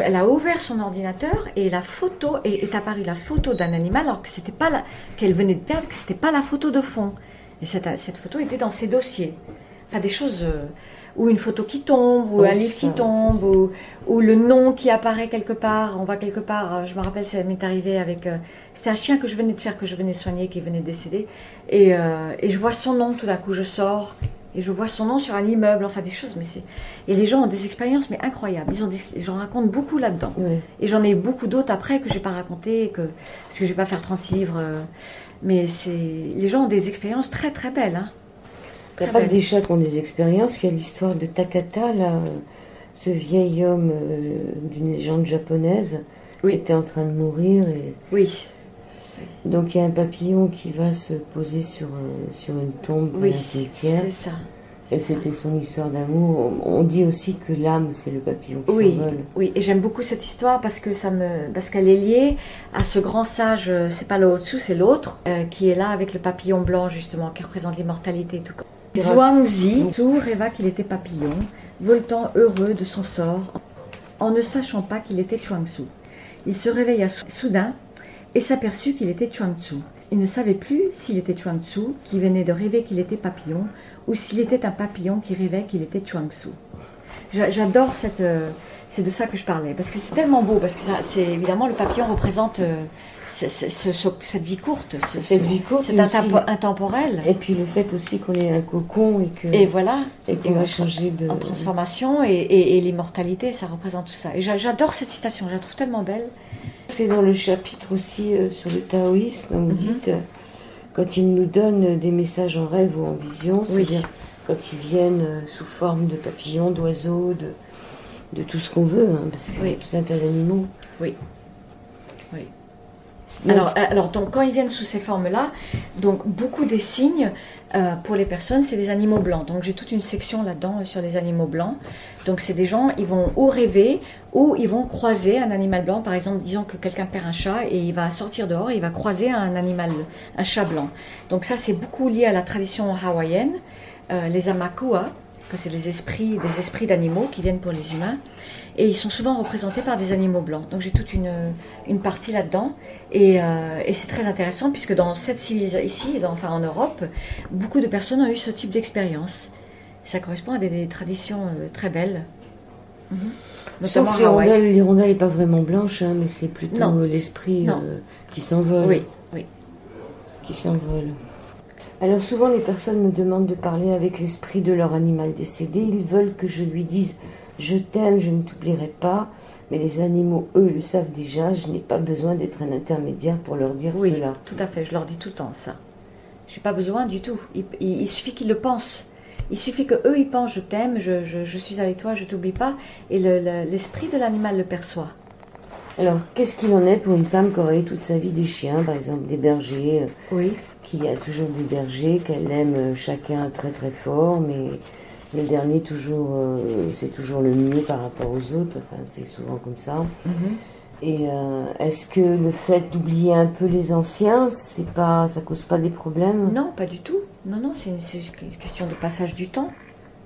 elle a ouvert son ordinateur et la photo est, est apparue la photo d'un animal alors que c'était pas qu'elle venait de perdre, que c'était pas la photo de fond. Et cette, cette, photo était dans ses dossiers. Enfin, des choses. Euh, ou une photo qui tombe, ou un livre qui tombe, ou, ou, le nom qui apparaît quelque part. On voit quelque part, euh, je me rappelle, ça m'est arrivé avec. Euh, c'était un chien que je venais de faire, que je venais soigner, qui venait de décéder. Et, et je vois son nom tout d'un coup, je sors. Et je vois son nom sur un immeuble, enfin des choses, mais c'est. Et les gens ont des expériences, mais incroyables. Ils ont j'en raconte beaucoup là-dedans. Et j'en ai beaucoup d'autres après que j'ai pas raconté, que parce que je vais pas faire 36 livres. Mais c'est, les gens ont des expériences très très belles. Hein. Il n'y a pas que des chats qui ont des expériences. Il y a l'histoire de Takata, là, ce vieil homme euh, d'une légende japonaise qui était en train de mourir. Et... Oui. Donc il y a un papillon qui va se poser sur, sur une tombe oui, un cimetière. C'est ça. Et c'était son histoire d'amour. On dit aussi que l'âme, c'est le papillon qui oui, s'envole. Oui, et j'aime beaucoup cette histoire parce que ça me, parce qu'elle est liée à ce grand sage. Euh, c'est pas le Haut-Dessous, c'est l'autre euh, qui est là avec le papillon blanc justement, qui représente l'immortalité et tout. Zhuangzi rêva qu'il était papillon, voltant heureux de son sort, en ne sachant pas qu'il était Chuangsu. Il se réveilla soudain et s'aperçut qu'il était Chuangsu. Il ne savait plus s'il était Chuangsu, qui venait de rêver qu'il était papillon, ou s'il était un papillon qui rêvait qu'il était Chuangsu. J'adore cette. Euh, c'est de ça que je parlais, parce que c'est tellement beau, parce que c'est évidemment le papillon représente euh, cette vie courte. cette vie courte. C'est intemporel. Et puis le fait aussi qu'on est un cocon et que. Et voilà. Et qu'on va changer de. En transformation et, et l'immortalité, ça représente tout ça. Et j'adore cette citation, je la trouve tellement belle. C'est dans le chapitre aussi euh, sur le taoïsme, vous mhm. dites, euh, quand ils nous donnent des messages en rêve ou en vision, c'est-à-dire quand ils viennent euh, sous forme de papillons, d'oiseaux, de, de tout ce qu'on veut, hein, parce qu'il y a tout un tas d'animaux. Oui. Alors, euh, alors donc, quand ils viennent sous ces formes-là, donc beaucoup des signes euh, pour les personnes, c'est des animaux blancs. Donc j'ai toute une section là-dedans euh, sur les animaux blancs. Donc c'est des gens, ils vont ou rêver ou ils vont croiser un animal blanc. Par exemple, disons que quelqu'un perd un chat et il va sortir dehors et il va croiser un animal, un chat blanc. Donc ça c'est beaucoup lié à la tradition hawaïenne, les amakua, que c'est des esprits, des esprits d'animaux qui viennent pour les humains et ils sont souvent représentés par des animaux blancs. Donc j'ai toute une, une partie là-dedans et, euh, et c'est très intéressant puisque dans cette civilisation ici, enfin en Europe, beaucoup de personnes ont eu ce type d'expérience. Ça correspond à des, traditions euh, très belles. Mm -hmm. Sauf l'hirondelle, l'hirondelle n'est pas vraiment blanche, hein, mais c'est plutôt l'esprit euh, qui s'envole. Oui, oui. Qui s'envole. Alors souvent les personnes me demandent de parler avec l'esprit de leur animal décédé. Ils veulent que je lui dise je t'aime, je ne t'oublierai pas. Mais les animaux, eux, le savent déjà. Je n'ai pas besoin d'être un intermédiaire pour leur dire oui, cela. Tout à fait, je leur dis tout le temps ça. Je n'ai pas besoin du tout. Il, suffit qu'ils le pensent. Il suffit que eux ils pensent je t'aime, je, suis avec toi, je t'oublie pas, et l'esprit de l'animal le perçoit. Alors, qu'est-ce qu'il en est pour une femme qui aurait eu toute sa vie des chiens, par exemple des bergers, euh, oui. qui a toujours des bergers, qu'elle aime euh, chacun très très fort, mais le dernier, toujours, euh, c'est toujours le mieux par rapport aux autres. Enfin, c'est souvent comme ça. Mhm. Et euh, est-ce que le fait d'oublier un peu les anciens, c'est pas, ça cause pas des problèmes? Non, pas du tout. Non, non, c'est une, question de passage du temps.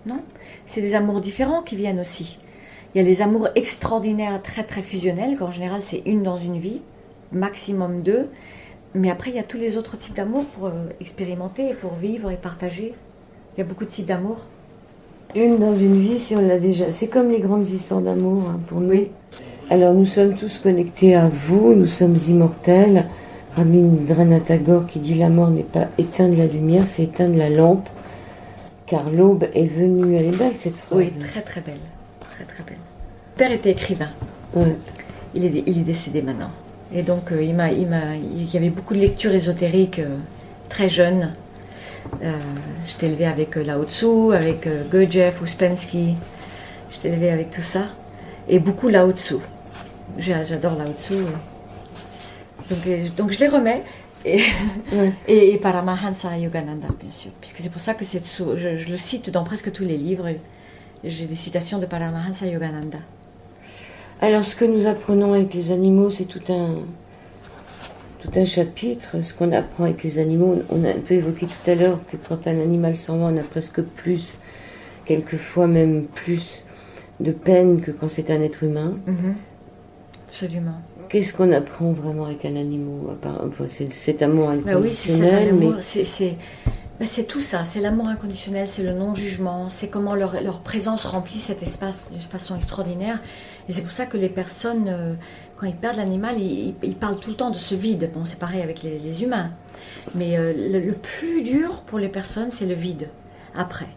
Non, c'est des amours différents qui viennent aussi. Il y a les amours extraordinaires, très très fusionnels, qu'en général c'est une dans une vie, maximum deux. Mais après, il y a tous les autres types d'amour pour euh, expérimenter, pour vivre et partager. Il y a beaucoup de types d'amour. Une dans une vie, si on l'a déjà. C'est comme les grandes histoires d'amour hein, pour nous. Alors nous sommes tous connectés à vous, nous sommes immortels. Rabindranath Tagore qui dit la mort n'est pas éteindre la lumière, c'est éteindre la lampe. Car l'aube est venue. Elle est belle cette phrase. Oui, très très belle. Très très belle. Mon père était écrivain. Il, est, il est décédé maintenant. Et donc euh, il, m'a, il, m'a, il y avait beaucoup de lectures ésotériques euh, très jeunes. Euh, j'étais élevée avec euh, Lao Tzu, avec euh, Gurdjieff, Ouspensky. J'étais élevée avec tout ça. Et beaucoup Lao Tzu. J'adore Lao Tzu. Donc, donc je les remets. <laughs> Et, et, Paramahansa Yogananda, bien sûr. Puisque c'est pour ça que je, je, le cite dans presque tous les livres. J'ai des citations de Paramahansa Yogananda. Alors, ce que nous apprenons avec les animaux, c'est tout un, un chapitre, ce qu'on apprend avec les animaux. On a un peu évoqué tout à l'heure que quand un animal s'en va, on a presque plus, quelquefois même plus de peine que quand c'est un être humain. Mhm. Absolument. Qu'est-ce qu'on apprend vraiment avec un animal? C'est cet amour inconditionnel. Bah oui, c'est bah, c'est tout ça, c'est l'amour inconditionnel, c'est le non-jugement, c'est comment leur, présence remplit cet espace de façon extraordinaire. Et c'est pour ça que les personnes, euh, quand ils perdent l'animal, ils, parlent tout le temps de ce vide. Bon, c'est pareil avec les, humains. Mais euh, le, plus dur pour les personnes, c'est le vide, après.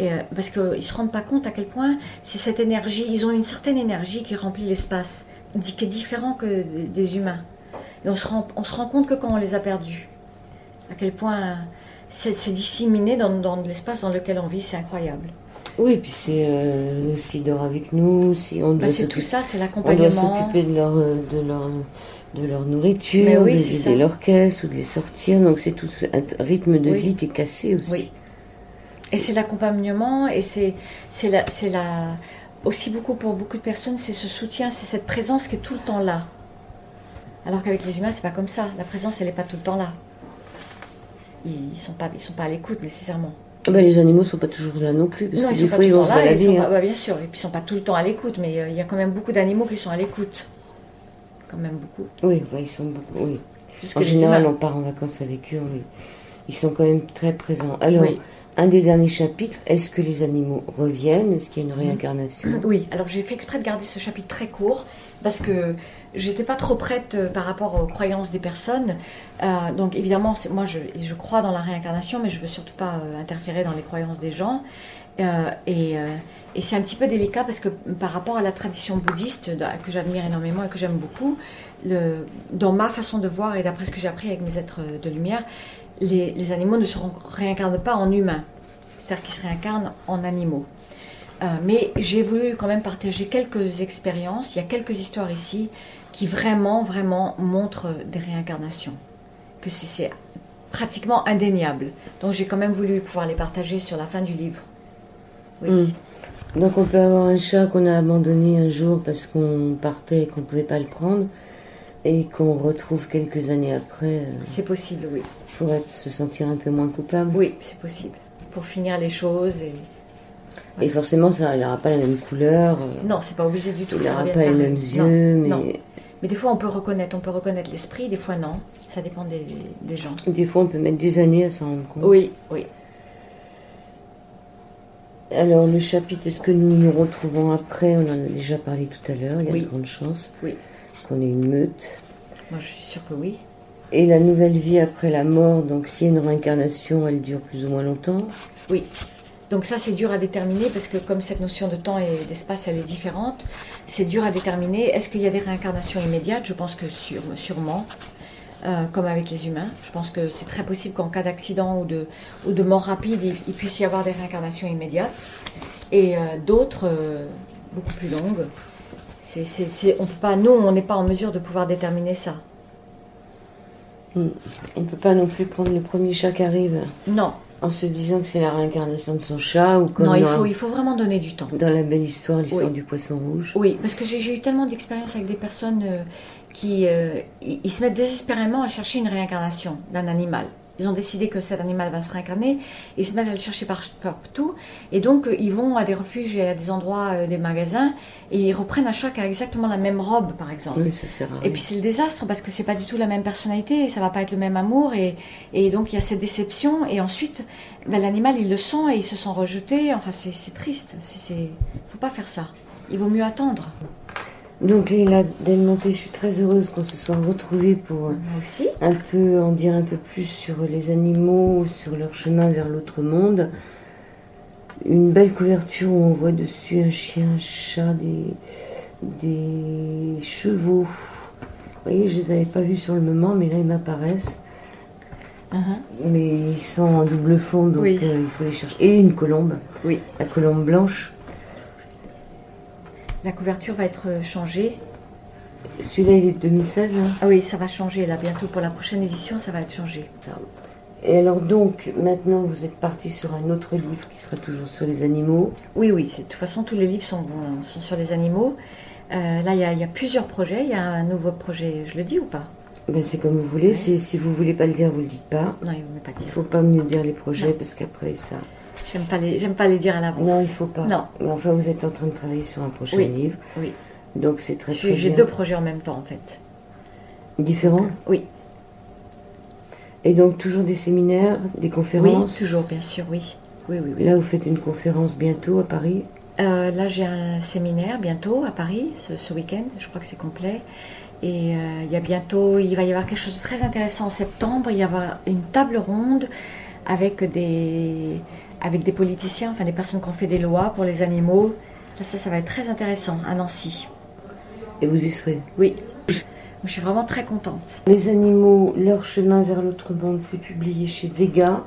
Euh, parce qu'ils ne se rendent pas compte à quel point c'est cette énergie, ils ont une certaine énergie qui remplit l'espace, qui est différent que des humains. Et on se, rend, on se rend compte que quand on les a perdus, à quel point c'est disséminé dans, dans l'espace dans lequel on vit, c'est incroyable. Oui, puis c'est euh, s'ils dorment avec nous, si on doit bah, tout ça, c'est l'accompagnement. On doit s'occuper de leur, de leur de leur nourriture, oui, de vider leur caisse ou de les sortir. Donc c'est tout un rythme de vie qui est cassé aussi. Oui. Et c'est l'accompagnement et c'est c'est la c'est la aussi beaucoup pour beaucoup de personnes, c'est ce soutien, c'est cette présence qui est tout le temps là. Alors qu'avec les humains, c'est pas comme ça. La présence, elle n'est pas tout le temps là ils sont pas, ils sont pas à l'écoute nécessairement. Bah, les animaux sont pas toujours là non plus, parce que des fois ils vont se balader. Hein. Bah, bien sûr, et puis ils sont pas tout le temps à l'écoute, mais euh, il y a quand même beaucoup d'animaux qui sont à l'écoute. Quand même beaucoup. Oui, bah, ils sont beaucoup, oui. en général, on part en vacances avec eux, oui. Ils sont quand même très présents. Alors, un des derniers chapitres, est-ce que les animaux reviennent? Est-ce qu'il y a une réincarnation? Oui, alors j'ai fait exprès de garder ce chapitre très court parce que j'étais pas trop prête euh, par rapport aux croyances des personnes. Euh, donc évidemment, moi je, crois dans la réincarnation, mais je veux surtout pas euh, interférer dans les croyances des gens. et, c'est un petit peu délicat parce que par rapport à la tradition bouddhiste que j'admire énormément et que j'aime beaucoup, dans ma façon de voir et d'après ce que j'ai appris avec mes êtres de lumière, les, les animaux ne se réincarnent pas en humains, c'est-à-dire qu'ils se réincarnent en animaux. Mais j'ai voulu quand même partager quelques expériences. Il y a quelques histoires ici qui vraiment, vraiment montrent des réincarnations. Que c'est pratiquement indéniable. Donc j'ai quand même voulu pouvoir les partager sur la fin du livre. Oui. Hmm. Donc on peut avoir un chat qu'on a abandonné un jour parce qu'on partait et qu'on ne pouvait pas le prendre et qu'on retrouve quelques années après. Euh, c'est possible, oui. Pour être, se sentir un peu moins coupable. Oui, c'est possible. Pour finir les choses et. Et forcément, ça n'aura pas la même couleur. Euh, non, c'est pas obligé du tout. Il n'aura pas les mêmes yeux, mais. Mais des fois, on peut reconnaître, on peut reconnaître l'esprit, des fois non. Ça dépend des, des, gens. Des fois, on peut mettre des années à s'en rendre compte. Oui, oui. Alors, le chapitre, est-ce que nous nous retrouvons après? On en a déjà parlé tout à l'heure, il y a de grandes chances oui. qu'on ait une meute. Moi, je suis sûre que oui. Et la nouvelle vie après la mort, donc s'il y a une réincarnation, elle dure plus ou moins longtemps? Oui. Donc ça, c'est dur à déterminer parce que comme cette notion de temps et d'espace, elle est différente, c'est dur à déterminer. Est-ce qu'il y a des réincarnations immédiates? Je pense que sûrement. Euh, comme avec les humains. Je pense que c'est très possible qu'en cas d'accident ou de, ou de mort rapide, il, puisse y avoir des réincarnations immédiates. Et euh, d'autres, euh, beaucoup plus longues. C'est, on pas, nous, on n'est pas en mesure de pouvoir déterminer ça. On ne peut pas non plus prendre le premier chat qui arrive. Non, en se disant que c'est la réincarnation de son chat ou comme non il faut il faut vraiment donner du temps. dans la belle histoire l'histoire du poisson rouge. Oui parce que j'ai eu tellement d'expériences avec des personnes qui euh, ils se mettent désespérément à chercher une réincarnation d'un animal. Ils ont décidé que cet animal va se réincarner, ils se mettent à le chercher partout, et donc euh, ils vont à des refuges et à des endroits, euh, des magasins, et ils reprennent à chaque exactement la même robe, par exemple. Oui, ça sert Et puis c'est le désastre parce que c'est pas du tout la même personnalité, et ça va pas être le même amour, et, et donc il y a cette déception, et ensuite ben, l'animal il le sent et il se sent rejeté. Enfin c'est triste. Il faut pas faire ça. Il vaut mieux attendre. Donc Léla Delmonté, je suis très heureuse qu'on se soit retrouvés pour aussi. un peu en dire un peu plus sur les animaux, sur leur chemin vers l'autre monde. Une belle couverture où on voit dessus un chien, un chat, des, des chevaux. Vous voyez, je les avais pas vus sur le moment, mais là ils m'apparaissent. Uh-huh. Mais ils sont en double fond, donc euh, il faut les chercher. Et une colombe. Oui. La colombe blanche. La couverture va être euh, changée. Celui-là, il est de 2016 hein Ah oui, ça va changer là bientôt. Pour la prochaine édition, ça va être changé. Et alors donc, maintenant, vous êtes parti sur un autre livre qui sera toujours sur les animaux Oui, oui. De toute façon, tous les livres sont, sont sur les animaux. Euh, là, il y, a plusieurs projets. Il y a un nouveau projet, je le dis ou pas? Ben, C'est comme vous voulez. Si vous voulez pas le dire, vous le dites pas. Non, il ne pas dire. Il faut pas me dire les projets parce qu'après, ça... J'aime pas les, j'aime pas les dire à l'avance. Non, il faut pas. Non. Mais enfin, vous êtes en train de travailler sur un prochain livre. Oui. Donc c'est très, très J'ai deux projets en même temps, en fait. Différents? Oui. Et donc toujours des séminaires, des conférences? Oui, toujours, bien sûr, oui. Oui, oui, oui. Là, vous faites une conférence bientôt à Paris? Euh, Là, j'ai un séminaire bientôt à Paris, ce, week-end. Je crois que c'est complet. Et euh, il y a bientôt, il va y avoir quelque chose de très intéressant en septembre. Il va y avoir une table ronde avec des, avec des politiciens, enfin des personnes qui ont fait des lois pour les animaux. ça, ça va être très intéressant à Nancy. Et vous y serez Oui. Je suis vraiment très contente. Les animaux, leur chemin vers l'autre monde, c'est publié chez Vega.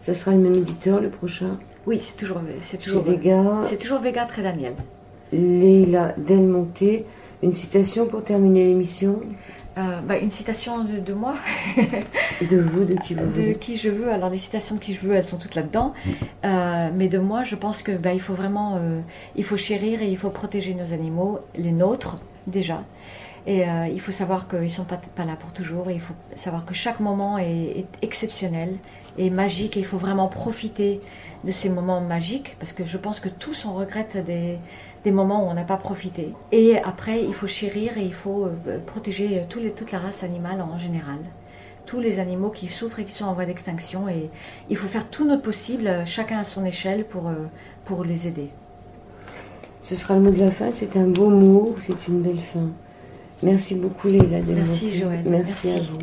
Ça sera le même éditeur le prochain Oui, c'est toujours, c'est toujours Vega. C'est toujours Vega Très Daniel. Leila Delmonté. Une citation pour terminer l'émission euh, bah, une citation de, moi. de vous, de qui vous De qui je veux. Alors les citations de qui je veux, elles sont toutes là-dedans. Euh, mais de moi, je pense que bah, il faut vraiment, euh, il faut chérir et il faut protéger nos animaux, les nôtres déjà. Et il faut savoir qu'ils ne sont pas, pas, là pour toujours. Et il faut savoir que chaque moment est, est, exceptionnel et magique. Et il faut vraiment profiter de ces moments magiques parce que je pense que tous on regrette des des moments où on n'a pas profité. Et après, il faut chérir et il faut euh, protéger euh, les, toute la race animale en général. Tous les animaux qui souffrent et qui sont en voie d'extinction. Et il faut faire tout notre possible, euh, chacun à son échelle, pour, pour les aider. Ce sera le mot de la fin. C'est un beau mot, c'est une belle fin? Merci beaucoup, Léla. Merci, Joël. Merci, à vous.